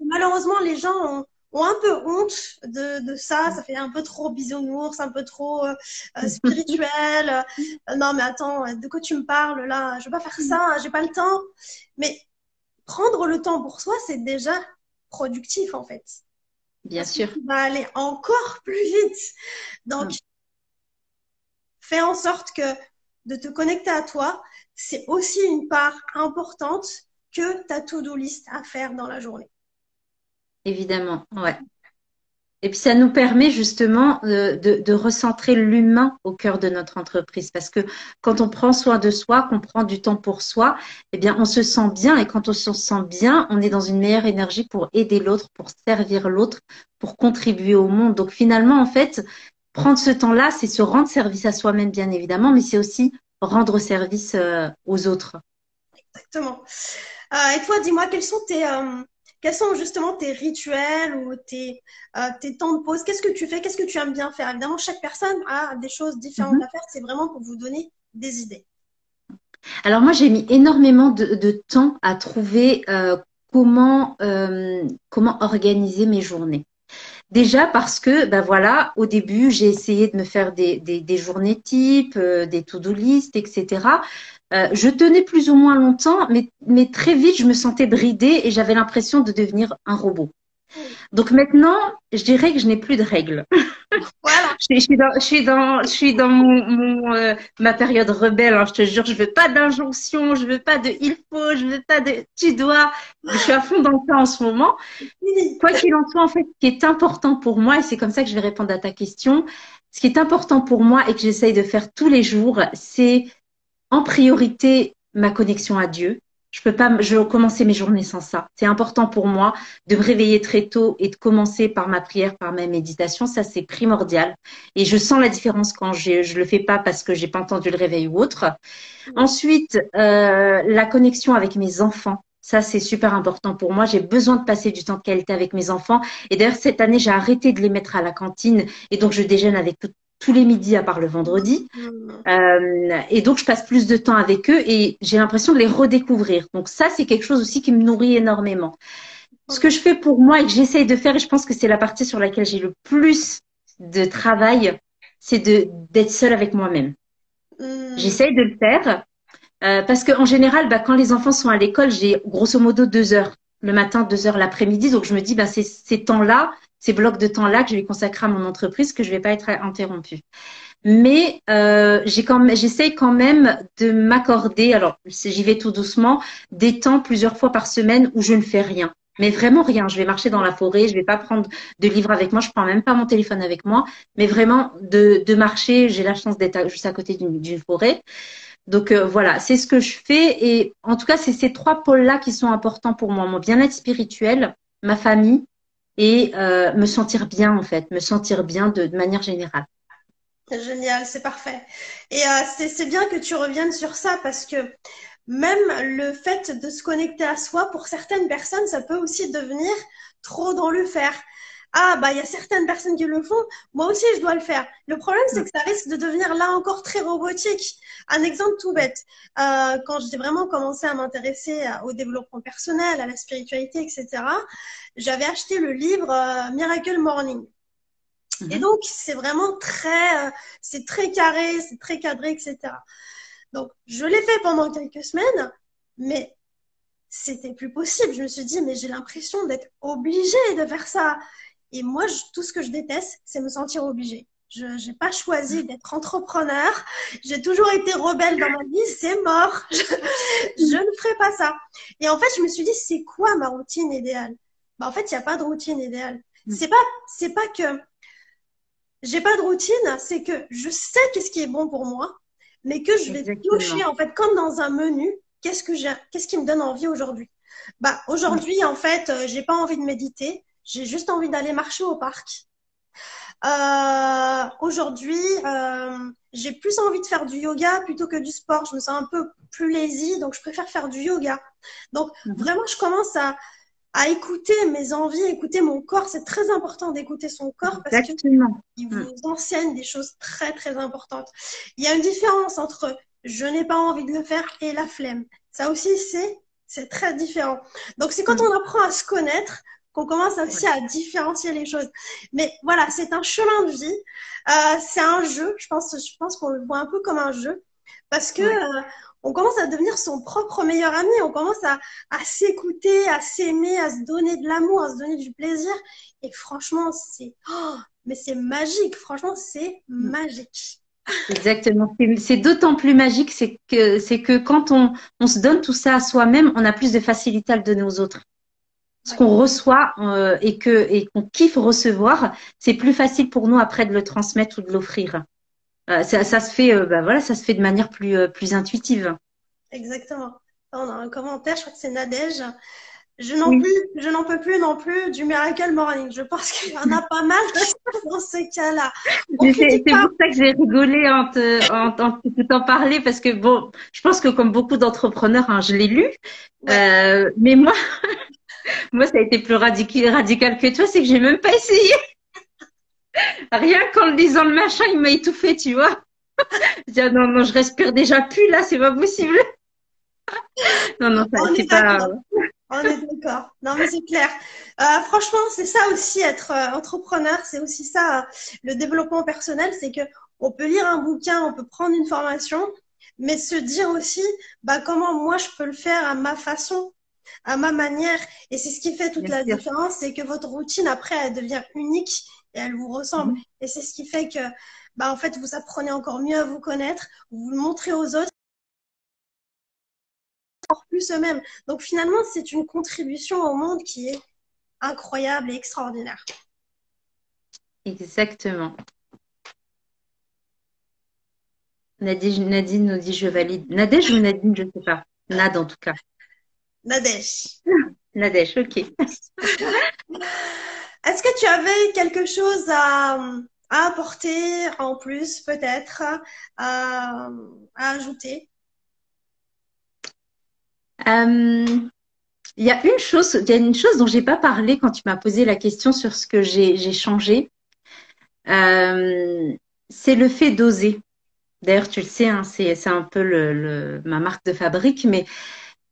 Speaker 1: malheureusement, les gens ont, un peu honte de, ça. Ça fait un peu trop bisounours, un peu trop euh, euh, spirituel. non, mais attends, de quoi tu me parles là? Je vais pas faire ça, j'ai pas le temps. Mais prendre le temps pour soi, c'est déjà productif en fait.
Speaker 2: Bien sûr.
Speaker 1: Tu vas aller encore plus vite. Donc, mm. fais en sorte que de te connecter à toi, c'est aussi une part importante que ta to-do list à faire dans la journée.
Speaker 2: Évidemment, ouais. Et puis ça nous permet justement de, recentrer l'humain au cœur de notre entreprise. Parce que quand on prend soin de soi, qu'on prend du temps pour soi, eh bien on se sent bien. Et quand on se sent bien, on est dans une meilleure énergie pour aider l'autre, pour servir l'autre, pour contribuer au monde. Donc finalement, en fait, prendre ce temps-là, c'est se rendre service à soi-même, bien évidemment, mais c'est aussi rendre service euh, aux autres.
Speaker 1: Exactement. Euh, et toi, dis-moi, quels sont tes, euh, quels sont justement tes rituels ou tes, euh, tes temps de pause? Qu'est-ce que tu fais? Qu'est-ce que tu aimes bien faire? Évidemment, chaque personne a des choses différentes mhm. à faire. C'est vraiment pour vous donner des idées.
Speaker 2: Alors moi, j'ai mis énormément de, temps à trouver euh, comment, euh, comment organiser mes journées. Déjà parce que, ben voilà, au début, j'ai essayé de me faire des, des, journées types, euh, des to-do list, etc. Euh, je tenais plus ou moins longtemps, mais, mais très vite, je me sentais bridée et j'avais l'impression de devenir un robot. Donc maintenant, je dirais que je n'ai plus de règles. Voilà. je, suis dans, je suis dans, je suis dans mon, mon euh, ma période rebelle. Hein, je te jure, je veux pas d'injonction, je veux pas de il faut, je veux pas de tu dois. Je suis à fond dans le temps en ce moment. Quoi qu'il en soit, en fait, ce qui est important pour moi, et c'est comme ça que je vais répondre à ta question, ce qui est important pour moi et que j'essaye de faire tous les jours, c'est en priorité ma connexion à Dieu. Je peux pas, je commencer mes journées sans ça. C'est important pour moi de me réveiller très tôt et de commencer par ma prière, par ma méditation. Ça, c'est primordial. Et je sens la différence quand je, je le fais pas parce que j'ai pas entendu le réveil ou autre. Ensuite, euh, la connexion avec mes enfants. Ça, c'est super important pour moi. J'ai besoin de passer du temps de qualité avec mes enfants. Et d'ailleurs, cette année, j'ai arrêté de les mettre à la cantine. Et donc, je déjeune avec tout, tous les midis à part le vendredi. Euh, et donc, je passe plus de temps avec eux et j'ai l'impression de les redécouvrir. Donc, ça, c'est quelque chose aussi qui me nourrit énormément. Ce que je fais pour moi et que j'essaye de faire, et je pense que c'est la partie sur laquelle j'ai le plus de travail, c'est de d'être seule avec moi-même. Hmm. J'essaye de le faire euh, parce qu'en général, bah, quand les enfants sont à l'école, j'ai grosso modo deux heures le matin, deux heures l'après-midi. Donc, je me dis, bah, c'est ces temps-là, ces blocs de temps-là que je vais consacrer à mon entreprise, que je vais pas être interrompue. Mais euh, j'essaye quand même de m'accorder, alors j'y vais tout doucement, des temps plusieurs fois par semaine où je ne fais rien. Mais vraiment rien. Je vais marcher dans la forêt, je vais pas prendre de livres avec moi, je prends même pas mon téléphone avec moi, mais vraiment de, de marcher. J'ai la chance d'être juste à côté d'une forêt. Donc euh, voilà, c'est ce que je fais. Et en tout cas, c'est ces trois pôles-là qui sont importants pour moi. Mon bien-être spirituel, ma famille et euh, me sentir bien en fait, me sentir bien de, manière générale.
Speaker 1: Génial, c'est parfait. Et euh, c'est bien que tu reviennes sur ça parce que même le fait de se connecter à soi, pour certaines personnes, ça peut aussi devenir trop dans le faire ah bah il y a certaines personnes qui le font, moi aussi je dois le faire. Le problème c'est que ça risque de devenir là encore très robotique. Un exemple tout bête, euh, quand j'ai vraiment commencé à m'intéresser au développement personnel, à la spiritualité, etc., j'avais acheté le livre euh, Miracle Morning. Et mhm. donc c'est vraiment très, euh, c'est très carré, c'est très cadré, etc. Donc je l'ai fait pendant quelques semaines, mais c'était plus possible. Je me suis dit, mais j'ai l'impression d'être obligée de faire ça. Et moi, tout ce que je déteste, c'est me sentir obligée. Je n'ai pas choisi d'être entrepreneur. J'ai toujours été rebelle dans ma vie. C'est mort. Je, ne ferai pas ça. Et en fait, je me suis dit, c'est quoi ma routine idéale? Bah, En fait, il n'y a pas de routine idéale. Mm. C'est pas, c'est pas que j'ai pas de routine, c'est que je sais qu'est-ce qui est bon pour moi, mais que je vais toucher, en fait, comme dans un menu, qu'est-ce que j'ai, qu'est-ce qui me donne envie aujourd'hui? Bah, aujourd'hui, en fait, euh, j'ai pas envie de méditer j'ai juste envie d'aller marcher au parc. Euh, Aujourd'hui, euh, j'ai plus envie de faire du yoga plutôt que du sport. Je me sens un peu plus lazy, donc je préfère faire du yoga. Donc mhm. vraiment, je commence à, à écouter mes envies, écouter mon corps. C'est très important d'écouter son corps parce qu'il vous mm. enseigne des choses très très importantes. Il y a une différence entre je n'ai pas envie de le faire et la flemme. Ça aussi, c'est c'est très différent. Donc c'est quand mm. on apprend à se connaître qu'on commence aussi à différencier les choses. Mais voilà, c'est un chemin de vie. Euh, c'est un jeu. Je pense, je pense qu'on le voit un peu comme un jeu parce que euh, on commence à devenir son propre meilleur ami. On commence à, à s'écouter, à s'aimer, à se donner de l'amour, à se donner du plaisir. Et franchement, c'est oh, mais c'est magique. Franchement, c'est mm. magique.
Speaker 2: Exactement. C'est d'autant plus magique, c'est que c'est que quand on, on se donne tout ça à soi-même, on a plus de facilité à le donner aux autres ce qu'on reçoit euh, et que et qu'on kiffe recevoir, c'est plus facile pour nous après de le transmettre ou de l'offrir. Euh, ça, ça, se fait, euh, bah, voilà, ça se fait de manière plus euh, plus intuitive.
Speaker 1: Exactement. On a un commentaire, je crois que c'est Nadège. Je n'en plus, je n'en peux plus non plus du Miracle Morning. Je pense qu'il y en a pas mal dans ces cas-là.
Speaker 2: C'est pour ça que j'ai rigolé en te, en, en, parler parce que bon, je pense que comme beaucoup d'entrepreneurs, hein, je l'ai lu, euh, mais moi, moi, ça a été plus radical, que toi, c'est que j'ai même pas essayé. Rien qu'en le disant le machin, il m'a étouffé, tu vois. je dis, ah non, non, je respire déjà plus là, c'est pas possible. non, non, c'est pas.
Speaker 1: On est d'accord. Non, mais c'est clair. Euh, franchement, c'est ça aussi être euh, entrepreneur. C'est aussi ça le développement personnel. C'est que on peut lire un bouquin, on peut prendre une formation, mais se dire aussi, bah comment moi je peux le faire à ma façon, à ma manière. Et c'est ce qui fait toute la différence, c'est que votre routine après elle devient unique et elle vous ressemble. Mhm. Et c'est ce qui fait que, bah en fait, vous apprenez encore mieux à vous connaître, vous le montrez aux autres plus eux-mêmes. Donc finalement, c'est une contribution au monde qui est incroyable et extraordinaire.
Speaker 2: Exactement. Nadine, Nadine nous dit je valide. Nadège ou Nadine, je ne sais pas. Nad en tout cas.
Speaker 1: Nadège.
Speaker 2: Nadège, ok.
Speaker 1: Est-ce que tu avais quelque chose à, apporter en plus, peut-être, à ajouter?
Speaker 2: Euh, il y a une chose, il y a une chose dont j'ai pas parlé quand tu m'as posé la question sur ce que j'ai changé. Euh, c'est le fait d'oser. D'ailleurs, tu le sais, hein, c'est un peu le, ma marque de fabrique, mais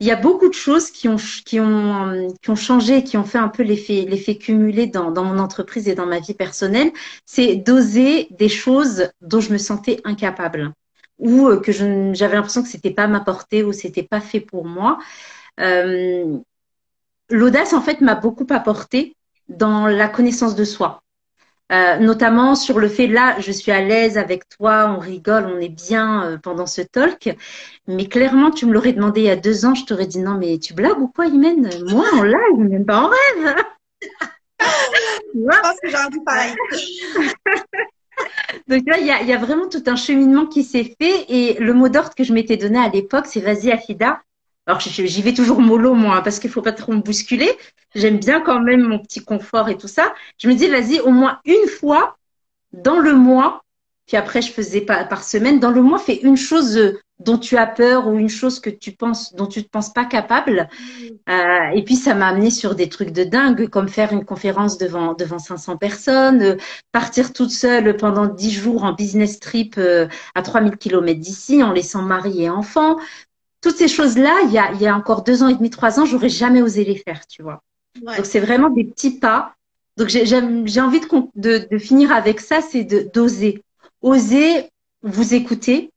Speaker 2: il y a beaucoup de choses qui ont, qui ont, qui ont changé, qui ont fait un peu l'effet, l'effet cumulé dans, dans mon entreprise et dans ma vie personnelle. C'est d'oser des choses dont je me sentais incapable ou euh, que j'avais l'impression que c'était pas ma portée ou c'était pas fait pour moi. Euh, L'audace, en fait, m'a beaucoup apporté dans la connaissance de soi. Euh, notamment sur le fait là, je suis à l'aise avec toi, on rigole, on est bien euh, pendant ce talk. Mais clairement, tu me l'aurais demandé il y a deux ans, je t'aurais dit non, mais tu blagues ou quoi, Imen? Moi, en live, même pas en rêve.
Speaker 1: je pense que j'aurais dit pareil.
Speaker 2: Donc là, il y a, y a, vraiment tout un cheminement qui s'est fait. Et le mot d'ordre que je m'étais donné à l'époque, c'est vas-y, Afida. Alors, j'y vais toujours mollo, moi, hein, parce qu'il faut pas trop me bousculer. J'aime bien quand même mon petit confort et tout ça. Je me dis, vas-y, au moins une fois dans le mois, puis après, je faisais pas par semaine. Dans le mois, fais une chose euh, dont tu as peur ou une chose que tu penses, dont tu ne te penses pas capable. Mm. Euh, et puis, ça m'a amené sur des trucs de dingue, comme faire une conférence devant, devant 500 personnes, euh, partir toute seule pendant 10 jours en business trip euh, à 3000 km d'ici, en laissant mari et enfant. Toutes ces choses-là, il y a, il y a encore deux ans et demi, trois ans, j'aurais jamais osé les faire, tu vois. Donc, c'est vraiment des petits pas. Donc, j'ai envie de, de, de finir avec ça, c'est d'oser osez vous écouter,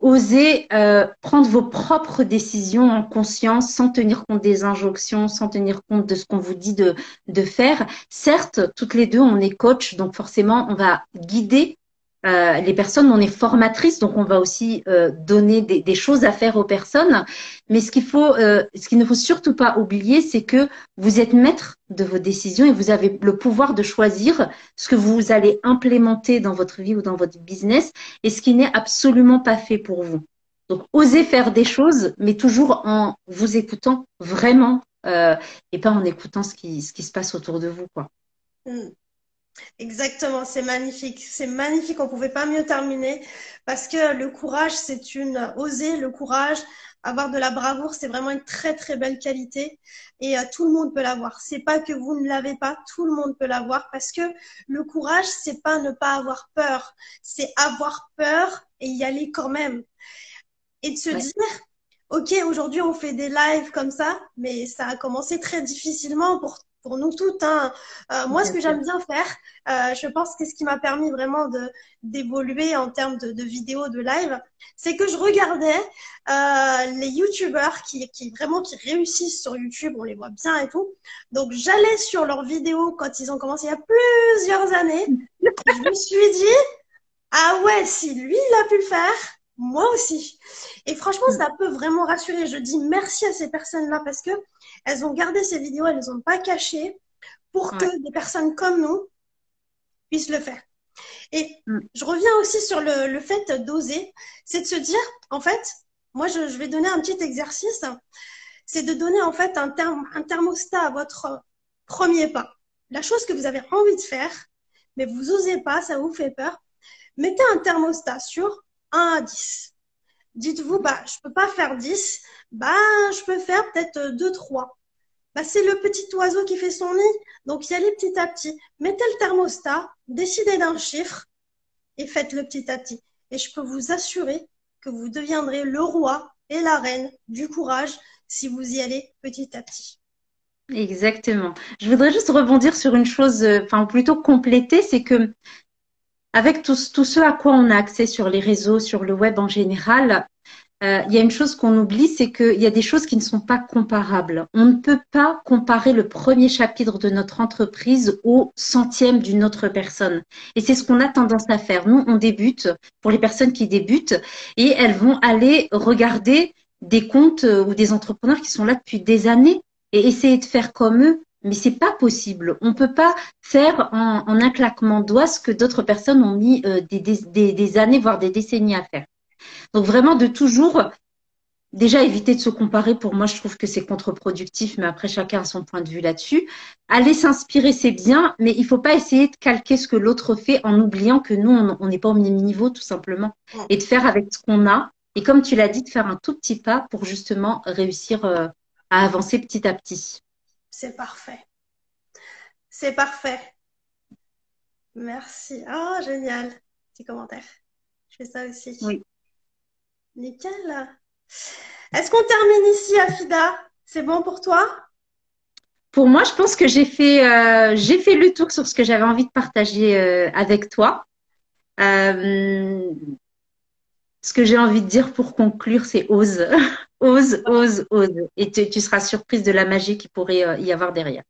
Speaker 2: osez euh, prendre vos propres décisions en conscience sans tenir compte des injonctions, sans tenir compte de ce qu'on vous dit de, de faire. Certes, toutes les deux, on est coach, donc forcément, on va guider euh, les personnes, on est formatrice, donc on va aussi euh, donner des, choses à faire aux personnes. Mais ce qu'il faut, euh, ce qu'il ne faut surtout pas oublier, c'est que vous êtes maître de vos décisions et vous avez le pouvoir de choisir ce que vous allez implémenter dans votre vie ou dans votre business et ce qui n'est absolument pas fait pour vous. Donc, osez faire des choses, mais toujours en vous écoutant vraiment et pas en écoutant ce qui, se passe autour de vous, quoi.
Speaker 1: Mm. Exactement, c'est magnifique. C'est magnifique, on pouvait pas mieux terminer parce que le courage, c'est une oser le courage, avoir de la bravoure, c'est vraiment une très très belle qualité et euh, tout le monde peut l'avoir. C'est pas que vous ne l'avez pas, tout le monde peut l'avoir parce que le courage, c'est pas ne pas avoir peur, c'est avoir peur et y aller quand même et de se dire Ok, aujourd'hui on fait des lives comme ça, mais ça a commencé très difficilement pour pour nous toutes. Hein. Euh, moi, ce que j'aime bien faire, euh, je pense que ce qui m'a permis vraiment de d'évoluer en termes de, de vidéos, de live, c'est que je regardais euh, les youtubeurs qui, qui vraiment qui réussissent sur YouTube, on les voit bien et tout. Donc j'allais sur leurs vidéos quand ils ont commencé il y a plusieurs années. je me suis dit ah ouais, si lui il a pu le faire, moi aussi. Et franchement, ça peut vraiment rassurer. Je dis merci à ces personnes-là parce que elles ont gardé ces vidéos, elles les ont pas cachées pour que des personnes comme nous puissent le faire. Et mm. je reviens aussi sur le, le fait d'oser, c'est de se dire, en fait, moi, je, je, vais donner un petit exercice, c'est de donner en fait un, terme, un thermostat à votre premier pas. La chose que vous avez envie de faire, mais vous osez pas, ça vous fait peur. Mettez un thermostat sur 1 à 10. Dites-vous, bah, je peux pas faire 10, bah, je peux faire peut-être 2, 3. Bah, c'est le petit oiseau qui fait son nid. Donc, y allez petit à petit. Mettez le thermostat, décidez d'un chiffre et faites-le petit à petit. Et je peux vous assurer que vous deviendrez le roi et la reine du courage si vous y allez petit à petit.
Speaker 2: Exactement. Je voudrais juste rebondir sur une chose, euh, enfin plutôt compléter, c'est que avec tout, tout ce à quoi on a accès sur les réseaux, sur le web en général, euh, il y a une chose qu'on oublie, c'est qu'il y a des choses qui ne sont pas comparables. On ne peut pas comparer le premier chapitre de notre entreprise au centième d'une autre personne. Et c'est ce qu'on a tendance à faire. Nous, on débute pour les personnes qui débutent et elles vont aller regarder des comptes euh, ou des entrepreneurs qui sont là depuis des années et essayer de faire comme eux. Mais c'est pas possible. On peut pas faire en, un claquement de doigts ce que d'autres personnes ont mis euh, des, des, des années, voire des décennies à faire. Donc vraiment de toujours déjà éviter de se comparer. Pour moi, je trouve que c'est contre-productif, mais après chacun a son point de vue là-dessus. Aller s'inspirer, c'est bien, mais il faut pas essayer de calquer ce que l'autre fait en oubliant que nous, on n'est pas au même niveau tout simplement, et de faire avec ce qu'on a. Et comme tu l'as dit, de faire un tout petit pas pour justement réussir euh, à avancer petit à petit.
Speaker 1: C'est parfait. C'est parfait. Merci. Oh, génial. Petit commentaire. Je fais ça aussi.
Speaker 2: Oui.
Speaker 1: Nickel. Est-ce qu'on termine ici, Afida? C'est bon pour toi?
Speaker 2: Pour moi, je pense que j'ai fait, euh, j'ai fait le tour sur ce que j'avais envie de partager euh, avec toi. Euh, ce que j'ai envie de dire pour conclure, c'est ose, ose, ose, ose. Et tu, seras surprise de la magie qui pourrait y avoir derrière.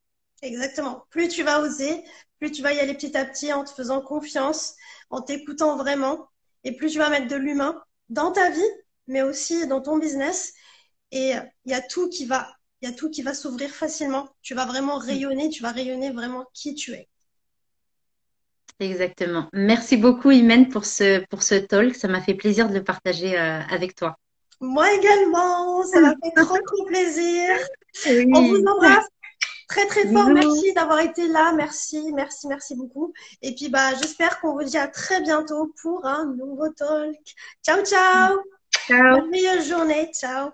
Speaker 1: Exactement. Plus tu vas oser, plus tu vas y aller petit à petit en te faisant confiance, en t'écoutant vraiment, et plus tu vas mettre de l'humain dans ta vie, mais aussi dans ton business. Et il y a tout qui va, il y a tout qui va s'ouvrir facilement. Tu vas vraiment rayonner, tu vas rayonner vraiment qui tu es.
Speaker 2: Exactement. Merci beaucoup, Imen, pour ce, pour ce talk. Ça m'a fait plaisir de le partager euh, avec toi.
Speaker 1: Moi également. Ça m'a fait trop, trop plaisir. On vous embrasse très très fort. Merci d'avoir été là. Merci, merci, merci beaucoup. Et puis bah j'espère qu'on vous dit à très bientôt pour un nouveau talk. Ciao, ciao.
Speaker 2: Ciao.
Speaker 1: Bonne journée. Ciao.